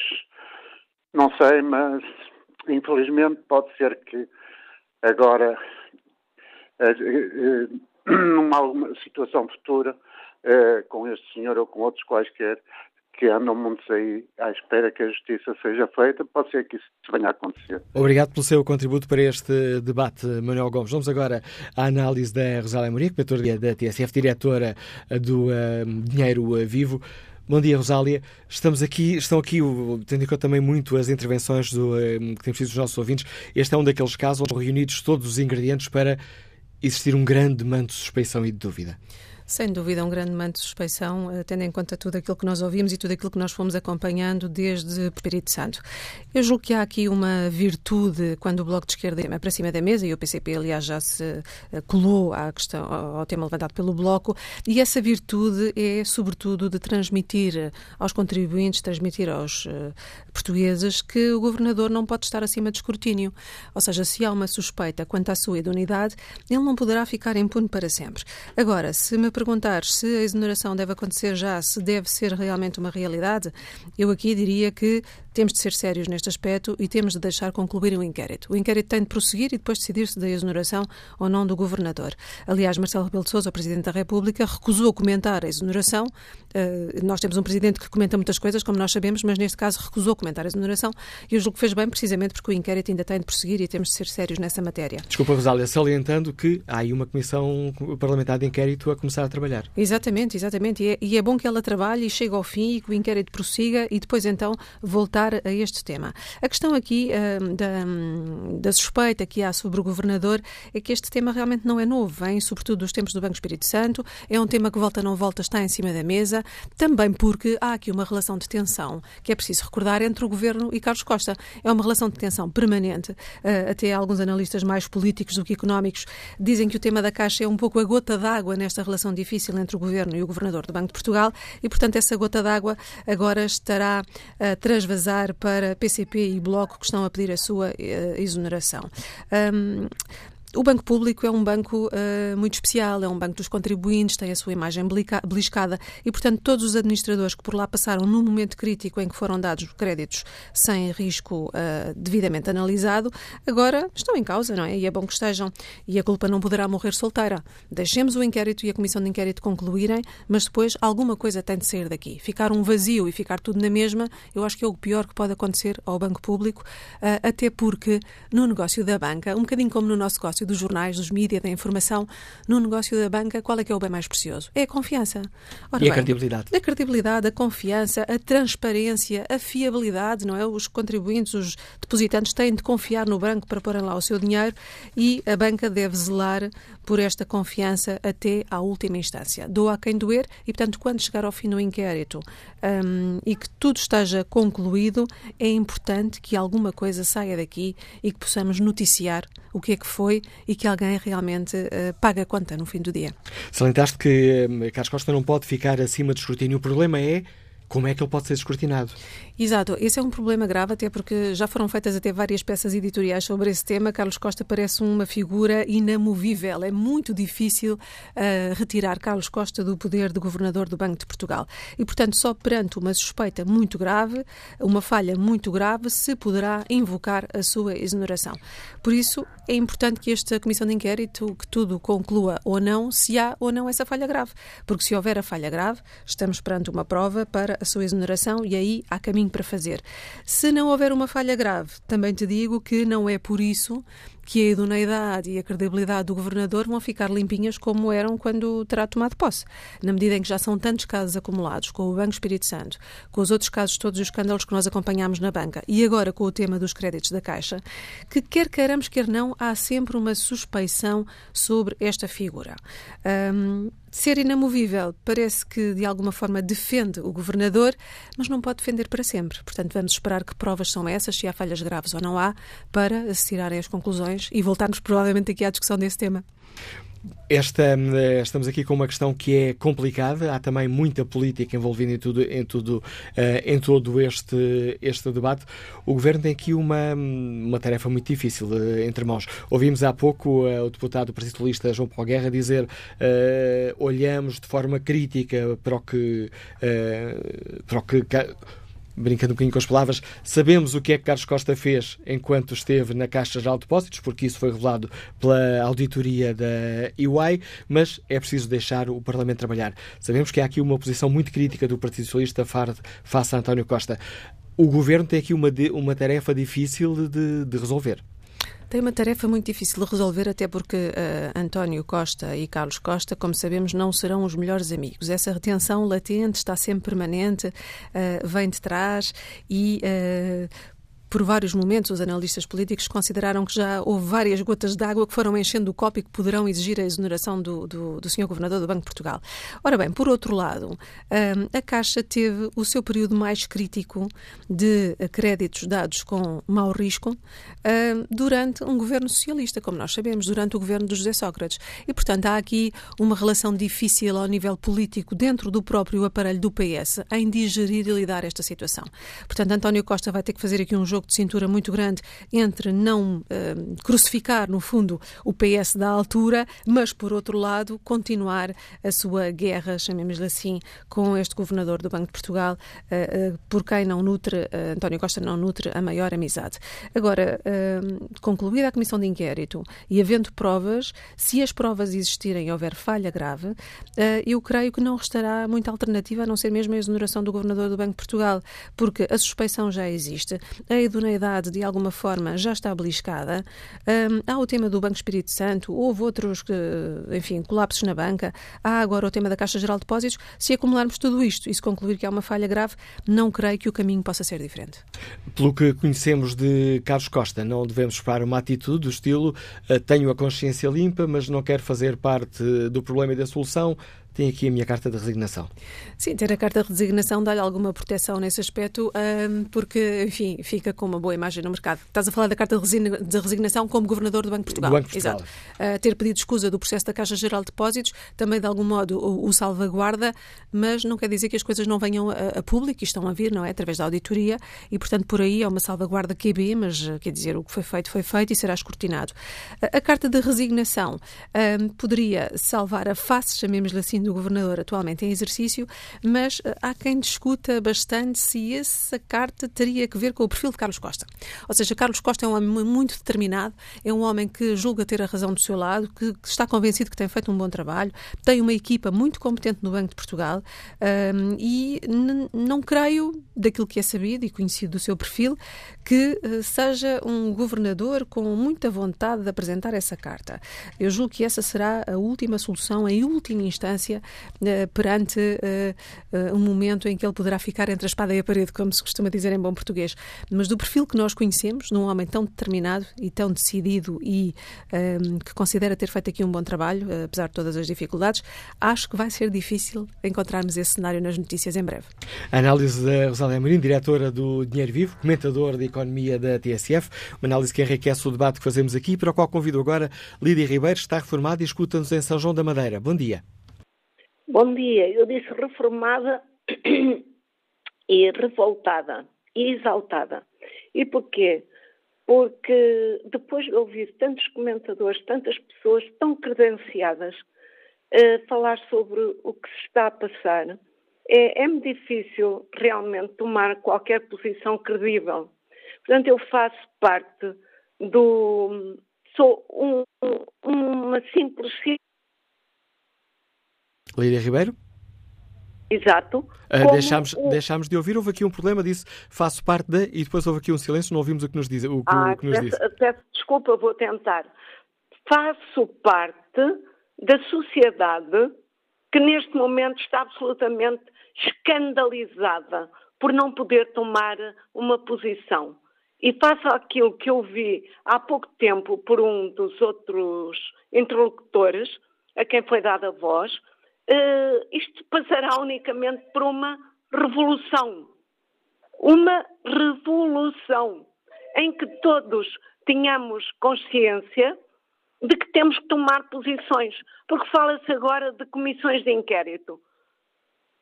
não sei, mas infelizmente pode ser que agora eh, eh, numa situação futura eh, com este senhor ou com outros quaisquer que andam muitos aí à espera que a justiça seja feita, pode ser que isso venha a acontecer. Obrigado pelo seu contributo para este debate, Manuel Gomes. Vamos agora à análise da Rosália Moria, comentadora da TSF, diretora do uh, Dinheiro Vivo. Bom dia, Rosália. Estamos aqui, estão aqui, tendo em conta também muito as intervenções do, que temos tido dos nossos ouvintes. Este é um daqueles casos onde reunidos todos os ingredientes para existir um grande manto de suspeição e de dúvida. Sem dúvida, um grande manto de suspeição, eh, tendo em conta tudo aquilo que nós ouvimos e tudo aquilo que nós fomos acompanhando desde Espírito Santo. Eu julgo que há aqui uma virtude quando o Bloco de Esquerda é para cima da mesa, e o PCP, aliás, já se eh, colou à questão, ao tema levantado pelo Bloco, e essa virtude é, sobretudo, de transmitir aos contribuintes, transmitir aos portugueses que o governador não pode estar acima de escrutínio. Ou seja, se há uma suspeita quanto à sua idoneidade, ele não poderá ficar impune para sempre. Agora, se me perguntar se a exoneração deve acontecer já, se deve ser realmente uma realidade, eu aqui diria que temos de ser sérios neste aspecto e temos de deixar concluir o inquérito. O inquérito tem de prosseguir e depois decidir-se da exoneração ou não do governador. Aliás, Marcelo Rebelo de Sousa, o Presidente da República, recusou comentar a exoneração. Uh, nós temos um Presidente que comenta muitas coisas, como nós sabemos, mas neste caso recusou comentar a exoneração e eu julgo que fez bem precisamente porque o inquérito ainda tem de prosseguir e temos de ser sérios nessa matéria. Desculpa, Rosália, salientando que há aí uma comissão parlamentar de inquérito a começar a trabalhar. Exatamente, exatamente. E é, e é bom que ela trabalhe e chegue ao fim e que o inquérito prossiga e depois então voltar a este tema. A questão aqui uh, da, da, suspeita que há sobre o governador é que este tema realmente não é novo, vem sobretudo dos tempos do Banco Espírito Santo, é um tema que volta não volta, está em cima da mesa, também porque há aqui uma relação de tensão que é preciso recordar entre o governo e Carlos Costa. É uma relação de tensão permanente, uh, até alguns analistas mais políticos do que económicos dizem que o tema da Caixa é um pouco a gota d'água nesta relação difícil entre o governo e o governador do Banco de Portugal e, portanto, essa gota d'água agora estará a transvasar para PCP e Bloco que estão a pedir a sua uh, exoneração. Um, o Banco Público é um banco uh, muito especial, é um banco dos contribuintes, tem a sua imagem beliscada e, portanto, todos os administradores que por lá passaram num momento crítico em que foram dados créditos sem risco uh, devidamente analisado, agora estão em causa, não é? E é bom que estejam. E a culpa não poderá morrer solteira. Deixemos o inquérito e a comissão de inquérito concluírem, mas depois alguma coisa tem de sair daqui. Ficar um vazio e ficar tudo na mesma, eu acho que é o pior que pode acontecer ao Banco Público, uh, até porque no negócio da banca, um bocadinho como no nosso negócio dos jornais, dos mídias, da informação, no negócio da banca, qual é que é o bem mais precioso? É a confiança. Ora, e a bem, credibilidade. A credibilidade, a confiança, a transparência, a fiabilidade, não é? Os contribuintes, os depositantes têm de confiar no banco para porem lá o seu dinheiro e a banca deve zelar por esta confiança até à última instância. Doa a quem doer e, portanto, quando chegar ao fim do inquérito um, e que tudo esteja concluído, é importante que alguma coisa saia daqui e que possamos noticiar o que é que foi e que alguém realmente uh, pague a conta no fim do dia. Salientaste que uh, Carlos Costa não pode ficar acima de escrutínio. O problema é como é que ele pode ser escrutinado? Exato, esse é um problema grave, até porque já foram feitas até várias peças editoriais sobre esse tema. Carlos Costa parece uma figura inamovível. É muito difícil uh, retirar Carlos Costa do poder de governador do Banco de Portugal. E, portanto, só perante uma suspeita muito grave, uma falha muito grave, se poderá invocar a sua exoneração. Por isso, é importante que esta comissão de inquérito, que tudo conclua ou não, se há ou não essa falha grave. Porque se houver a falha grave, estamos perante uma prova para a sua exoneração e aí há caminho caminho para fazer. Se não houver uma falha grave, também te digo que não é por isso que a idoneidade e a credibilidade do governador vão ficar limpinhas como eram quando terá tomado posse. Na medida em que já são tantos casos acumulados com o Banco Espírito Santo, com os outros casos todos os escândalos que nós acompanhamos na banca e agora com o tema dos créditos da Caixa, que quer queiramos, quer não, há sempre uma suspeição sobre esta figura. Um, ser inamovível parece que de alguma forma defende o governador, mas não pode defender para sempre. Portanto, vamos esperar que provas são essas, se há falhas graves ou não há, para se tirarem as conclusões e voltarmos provavelmente aqui à discussão desse tema. Esta, eh, estamos aqui com uma questão que é complicada, há também muita política envolvida em, tudo, em, tudo, uh, em todo este, este debate. O Governo tem aqui uma, uma tarefa muito difícil uh, entre mãos. Ouvimos há pouco uh, o deputado do Partido Socialista João Paulo Guerra dizer olhamos de forma crítica para o que, para o que brincando um bocadinho com as palavras, sabemos o que é que Carlos Costa fez enquanto esteve na Caixa Geral de Depósitos, porque isso foi revelado pela auditoria da EY, mas é preciso deixar o Parlamento trabalhar. Sabemos que há aqui uma posição muito crítica do Partido Socialista face a António Costa. O Governo tem aqui uma, uma tarefa difícil de, de resolver. Tem uma tarefa muito difícil de resolver, até porque uh, António Costa e Carlos Costa, como sabemos, não serão os melhores amigos. Essa retenção latente está sempre permanente, uh, vem de trás e uh, por vários momentos, os analistas políticos consideraram que já houve várias gotas de água que foram enchendo o copo e que poderão exigir a exoneração do, do, do Sr. Governador do Banco de Portugal. Ora bem, por outro lado, hum, a Caixa teve o seu período mais crítico de créditos dados com mau risco hum, durante um governo socialista, como nós sabemos, durante o governo de José Sócrates. E, portanto, há aqui uma relação difícil ao nível político dentro do próprio aparelho do PS em digerir e lidar esta situação. Portanto, António Costa vai ter que fazer aqui um jogo jogo de cintura muito grande entre não uh, crucificar, no fundo, o PS da altura, mas, por outro lado, continuar a sua guerra, chamemos-lhe assim, com este governador do Banco de Portugal, uh, uh, por quem não nutre, António Costa não nutre a maior amizade. Agora, concluída a comissão de inquérito e havendo provas, se as provas existirem e houver falha grave, eu creio que não restará muita alternativa a não ser mesmo a exoneração do governador do Banco de Portugal, porque a suspeição já existe, a idoneidade de alguma forma já está beliscada. Um, há o tema do Banco Espírito Santo, houve outros, enfim, colapsos na banca. Há agora o tema da Caixa Geral de Depósitos. Se acumularmos tudo isto e se concluir que há uma falha grave, não creio que o caminho possa ser diferente. Pelo que conhecemos de Carlos Costa, não devemos esperar uma atitude do estilo uh, tenho a consciência limpa, mas não quero fazer parte do problema e da solução tem aqui a minha carta de resignação. Sim, ter a carta de resignação dá-lhe alguma proteção nesse aspecto, porque, enfim, fica com uma boa imagem no mercado. Estás a falar da carta de resignação como governador do Banco de Portugal. Do Banco de Portugal. Exato. Uh, ter pedido escusa do processo da Caixa Geral de Depósitos também, de algum modo, o, o salvaguarda, mas não quer dizer que as coisas não venham a, a, público e estão a vir, não é? Através da auditoria e, portanto, por aí é uma salvaguarda QB, mas quer dizer, o que foi feito foi feito e será escrutinado. A, a carta de resignação poderia salvar a face, chamemos-lhe assim, do governador atualmente em exercício, mas eh, há quem discuta bastante se essa carta teria que ver com o perfil de Carlos Costa. Ou seja, Carlos Costa é um homem muito determinado, é um homem que julga ter a razão do seu lado, que, está convencido que tem feito um bom trabalho, tem uma equipa muito competente no Banco de Portugal um, e não creio, daquilo que é sabido e conhecido do seu perfil, que uh, seja um governador com muita vontade de apresentar essa carta. Eu julgo que essa será a última solução, em última instância, uh, perante uh, um momento em que ele poderá ficar entre a espada e a parede, como se costuma dizer em bom português. Mas do perfil que nós conhecemos, num homem tão determinado e tão decidido e um, que considera ter feito aqui um bom trabalho, apesar de todas as dificuldades, acho que vai ser difícil encontrarmos esse cenário nas notícias em breve. A análise da Rosália Amorim, diretora do Dinheiro Vivo, comentador de Economia da TSF, uma análise que enriquece o debate que fazemos aqui, para o qual convido agora Lídia Ribeiro, está reformada e escuta-nos em São João da Madeira. Bom dia. Bom dia. Eu disse reformada e revoltada e exaltada. E porquê? Porque depois de ouvir tantos comentadores, tantas pessoas tão credenciadas uh, falar sobre o que se está a passar, é, é-me difícil realmente tomar qualquer posição credível. Portanto, eu faço parte do. Sou um, uma simples. Lídia Ribeiro? Exato. Uh, deixámos, o... deixámos de ouvir, houve aqui um problema, disse faço parte da, e depois houve aqui um silêncio, não ouvimos o que nos, diz, o, ah, o que nos peço, disse. Peço desculpa, vou tentar. Faço parte da sociedade que neste momento está absolutamente escandalizada por não poder tomar uma posição. E faço aquilo que eu vi há pouco tempo por um dos outros interlocutores, a quem foi dada voz, uh, isto passará unicamente por uma revolução. Uma revolução em que todos tenhamos consciência de que temos que tomar posições, porque fala-se agora de comissões de inquérito.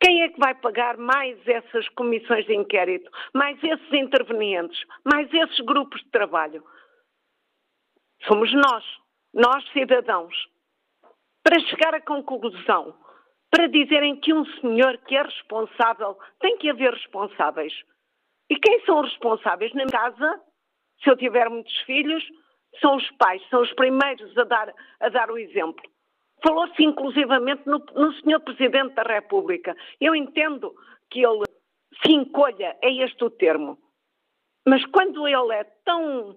Quem é que vai pagar mais essas comissões de inquérito, mais esses intervenientes, mais esses grupos de trabalho? Somos nós, nós cidadãos. Para chegar à conclusão, para dizerem que um senhor que é responsável, tem que haver responsáveis. E quem são os responsáveis? Na casa, se eu tiver muitos filhos, são os pais, são os primeiros a dar, a dar o exemplo. Falou-se inclusivamente no, no Sr. Presidente da República. Eu entendo que ele se encolha, é este o termo. Mas quando ele é tão.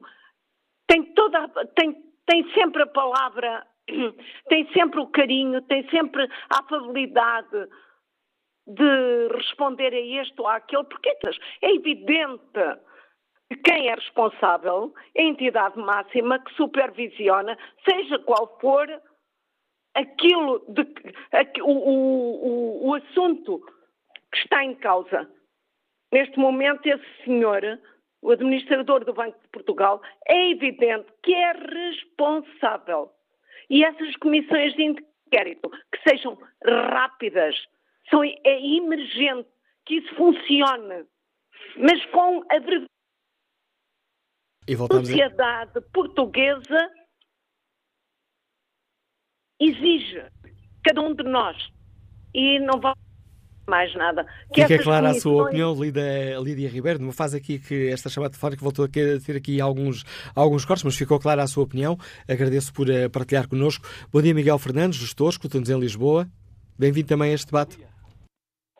tem toda. tem, tem sempre a palavra, tem sempre o carinho, tem sempre a afabilidade de responder a este ou àquele, porque é evidente quem é responsável a entidade máxima que supervisiona, seja qual for aquilo de, o, o, o assunto que está em causa. Neste momento, esse senhor, o administrador do Banco de Portugal, é evidente que é responsável. E essas comissões de inquérito, que sejam rápidas, são, é emergente que isso funcione, mas com a e sociedade a... portuguesa exige cada um de nós e não vai mais nada. Que Fica clara a sua opinião, Lídia, Lídia Ribeiro, numa fase aqui que esta chamada telefónica voltou a ter aqui alguns, alguns cortes, mas ficou clara a sua opinião. Agradeço por uh, partilhar connosco. Bom dia, Miguel Fernandes, gestor, escuta-nos em Lisboa. Bem-vindo também a este debate.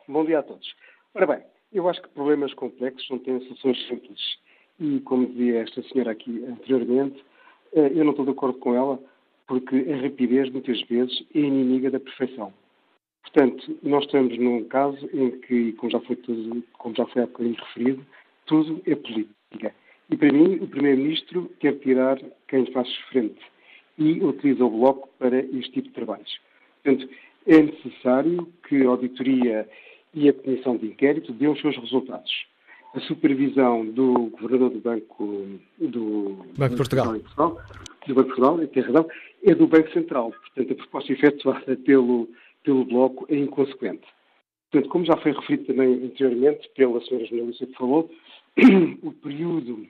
Bom dia a todos. Ora bem, eu acho que problemas complexos não têm soluções simples. E, como dizia esta senhora aqui anteriormente, eh, eu não estou de acordo com ela, porque a rapidez, muitas vezes, é inimiga da perfeição. Portanto, nós estamos num caso em que, como já foi, tudo, como já foi há bocadinho referido, tudo é política. E, para mim, o Primeiro-Ministro quer tirar quem faz frente e utiliza o Bloco para este tipo de trabalhos. Portanto, é necessário que a auditoria e a comissão de inquérito dêem os seus resultados a supervisão do governador do Banco do Banco de Portugal. Do Banco de tem razão, é do Banco Central. Portanto, a proposta efetuada pelo, pelo Bloco é inconsequente. Portanto, como já foi referido também anteriormente pela senhora jornalista que falou, o período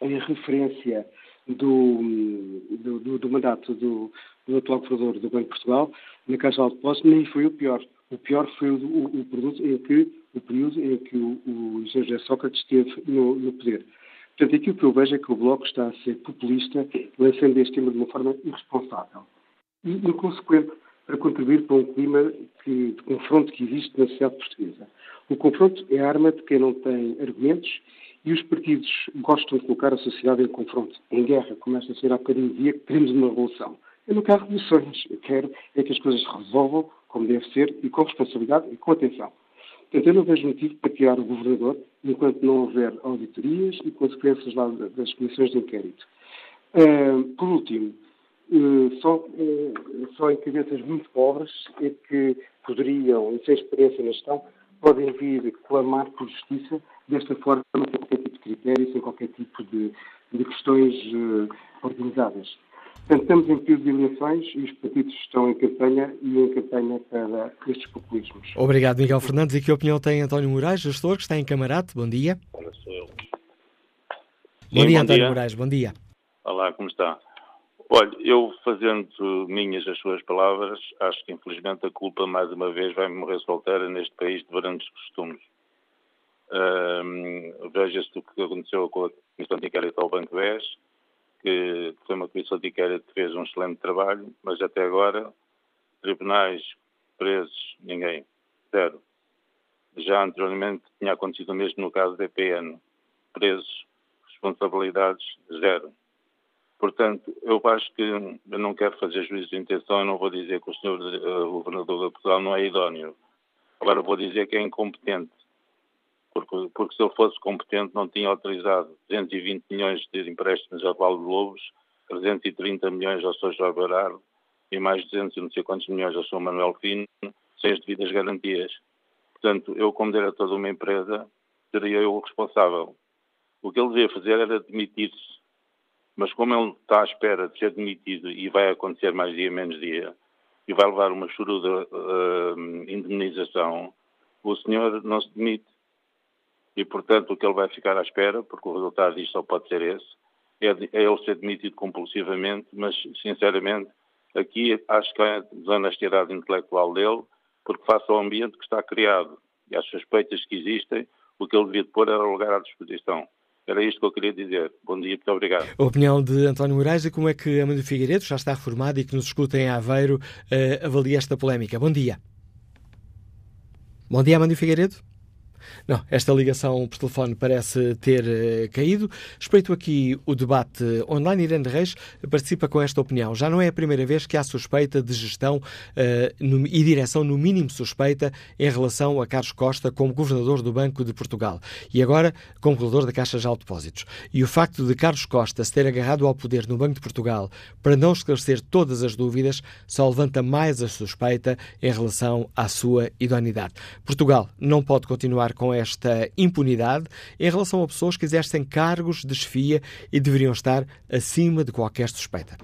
em referência do, do, do, do mandato do, do, atual governador do Banco de Portugal na Caixa de Depósitos nem foi o pior. O pior foi o, o, o produto em que o período em que o, o José Sócrates esteve no, no, poder. Portanto, aquilo que eu vejo é que o Bloco está a ser populista, lançando este tema de uma forma irresponsável e inconsequente para contribuir para um clima que, de confronto que existe na sociedade portuguesa. O confronto é a arma de quem não tem argumentos e os partidos gostam de colocar a sociedade em confronto, em guerra, como esta senhora há bocadinho dizia, que queremos uma revolução. Eu não quero revoluções, eu quero é que as coisas se resolvam como deve ser e com responsabilidade e com atenção. Portanto, eu não vejo motivo para tirar o governador enquanto não houver auditorias e consequências lá das comissões de inquérito. Uh, por último, uh, só, uh, só em cabeças muito pobres é que poderiam, sem experiência na gestão, podem vir clamar por justiça desta forma, sem qualquer tipo de critério, sem qualquer tipo de, de questões organizadas. Portanto, estamos em período de eleições e os partidos estão em campanha e em campanha para estes populismos. Obrigado, Miguel Fernandes. E que opinião tem António Moraes, gestor, que está em Camarate? Bom dia. Olá, sou eu. Bom dia, bom António dia. Moraes. Bom dia. Olá, como está? Olha, eu fazendo minhas as suas palavras, acho que infelizmente a culpa mais uma vez vai morrer solteira neste país de grandes costumes. Veja-se o que aconteceu com a Comissão de Inquérito ao Banco 10, que foi uma comissão de inquérito que fez um excelente trabalho, mas até agora, tribunais, presos, ninguém. Zero. Já anteriormente tinha acontecido o mesmo no caso da EPN. Presos, responsabilidades, zero. Portanto, eu acho que eu não quero fazer juízo de intenção, eu não vou dizer que o senhor uh, governador de Portugal não é idóneo. Agora vou dizer que é incompetente porque, porque se ele fosse competente não tinha autorizado 220 milhões de empréstimos ao Vale de Lobos, 330 milhões ao Sr. Jorge Berardo e mais 200 e não sei quantos milhões ao Sr. Manuel Fino, sem as devidas garantias. Portanto, eu como diretor de uma empresa, seria eu o responsável. O que ele devia fazer era demitir-se mas como ele está à espera de ser demitido e vai acontecer mais dia menos dia, e vai levar uma choruda uh, indemnização, o senhor não se demite. E, portanto, o que ele vai ficar à espera, porque o resultado disto só pode ser esse, é, é ele ser demitido compulsivamente, mas, sinceramente, aqui acho que é desonestidade intelectual dele, porque face ao ambiente que está criado e às suspeitas que existem, o que ele devia pôr era lugar à disposição. Era isto que eu queria dizer. Bom dia, muito obrigado. A opinião de António Moraes e como é que Amanda Figueiredo, já está reformado e que nos escuta em Aveiro, uh, avalia esta polémica. Bom dia. Bom dia, Amanda Figueiredo. Não, esta ligação por telefone parece ter uh, caído. Espreito aqui o debate online. Irene Reis participa com esta opinião. Já não é a primeira vez que há suspeita de gestão uh, no, e direção, no mínimo suspeita, em relação a Carlos Costa como governador do Banco de Portugal e agora como governador da Caixa de Depósitos. E o facto de Carlos Costa se ter agarrado ao poder no Banco de Portugal para não esclarecer todas as dúvidas só levanta mais a suspeita em relação à sua idoneidade. Portugal não pode continuar com esta impunidade em relação a pessoas que exercem cargos de chefia e deveriam estar acima de qualquer suspeita.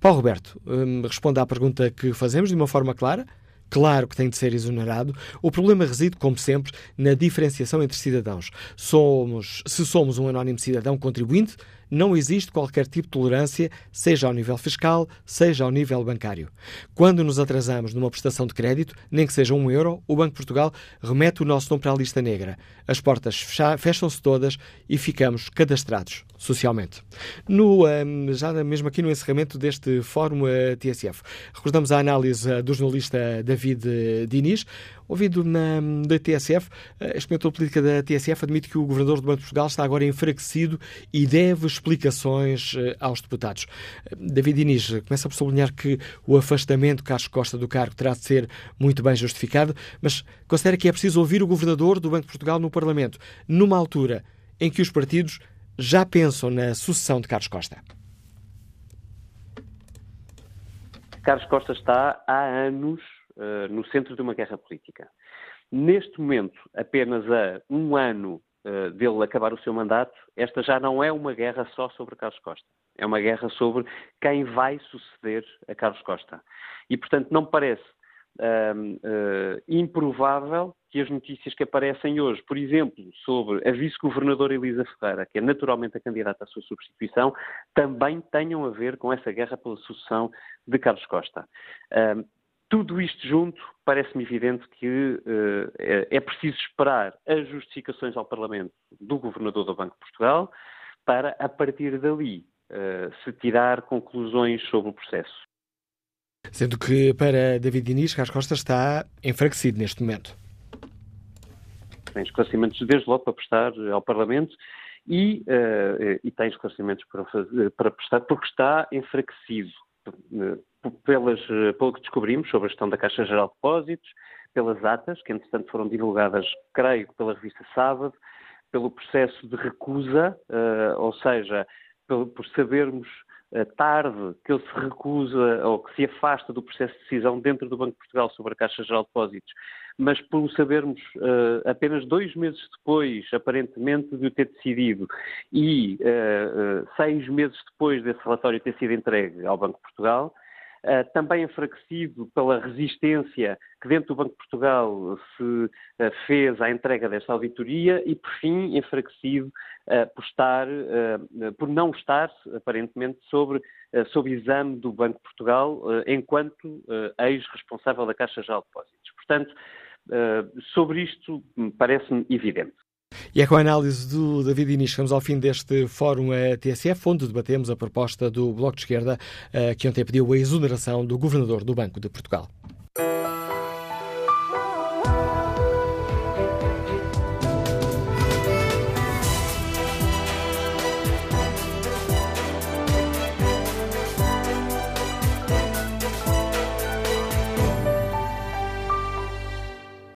Paulo Roberto, hum, responda à pergunta que fazemos de uma forma clara. Claro que tem de ser exonerado. O problema reside, como sempre, na diferenciação entre cidadãos. Somos, se somos um anónimo cidadão contribuinte, não existe qualquer tipo de tolerância, seja ao nível fiscal, seja ao nível bancário. Quando nos atrasamos numa prestação de crédito, nem que seja um euro, o Banco de Portugal remete o nosso nome para a lista negra. As portas fecham-se todas e ficamos cadastrados socialmente. No, hum, já mesmo aqui no encerramento deste Fórum eh, TSF, recordamos a análise eh, do jornalista David eh, Diniz, ouvido na, da TSF, a experimental política da TSF admite que o Governador do Banco de Portugal está agora enfraquecido e deve explicações aos deputados. David Diniz começa por sublinhar que o afastamento de Carlos Costa do cargo terá de ser muito bem justificado, mas considera que é preciso ouvir o Governador do Banco de Portugal no Parlamento, numa altura em que os partidos já pensam na sucessão de Carlos Costa? Carlos Costa está há anos uh, no centro de uma guerra política. Neste momento, apenas a um ano uh, dele acabar o seu mandato, esta já não é uma guerra só sobre Carlos Costa. É uma guerra sobre quem vai suceder a Carlos Costa. E, portanto, não parece uh, improvável que as notícias que aparecem hoje, por exemplo, sobre a vice-governadora Elisa Ferreira, que é naturalmente a candidata à sua substituição, também tenham a ver com essa guerra pela sucessão de Carlos Costa. Tudo isto junto, parece-me evidente que uh, é preciso esperar as justificações ao Parlamento do Governador do Banco de Portugal para, a partir dali, uh, se tirar conclusões sobre o processo. Sendo que para David Diniz, Carlos Costa está enfraquecido neste momento. Tem esclarecimentos desde logo para prestar ao Parlamento e, uh, e tem esclarecimentos para, fazer, para prestar porque está enfraquecido pelas, pelo que descobrimos sobre a gestão da Caixa Geral de Depósitos, pelas atas, que entretanto foram divulgadas, creio, pela revista Sábado, pelo processo de recusa, uh, ou seja, por, por sabermos tarde que ele se recusa ou que se afasta do processo de decisão dentro do Banco de Portugal sobre a Caixa Geral de Depósitos, mas por sabermos uh, apenas dois meses depois, aparentemente, de o ter decidido e uh, uh, seis meses depois desse relatório ter sido entregue ao Banco de Portugal, Uh, também enfraquecido pela resistência que dentro do Banco de Portugal se uh, fez à entrega desta auditoria e, por fim, enfraquecido uh, por, estar, por não estar, aparentemente, sobre, sob exame do Banco de Portugal enquanto ex-responsável da Caixa Geral de Depósitos. Portanto, sobre isto parece-me evidente. E é com a análise do David Inês chegamos ao fim deste Fórum TSF, onde debatemos a proposta do Bloco de Esquerda, eh, que ontem pediu a exoneração do Governador do Banco de Portugal.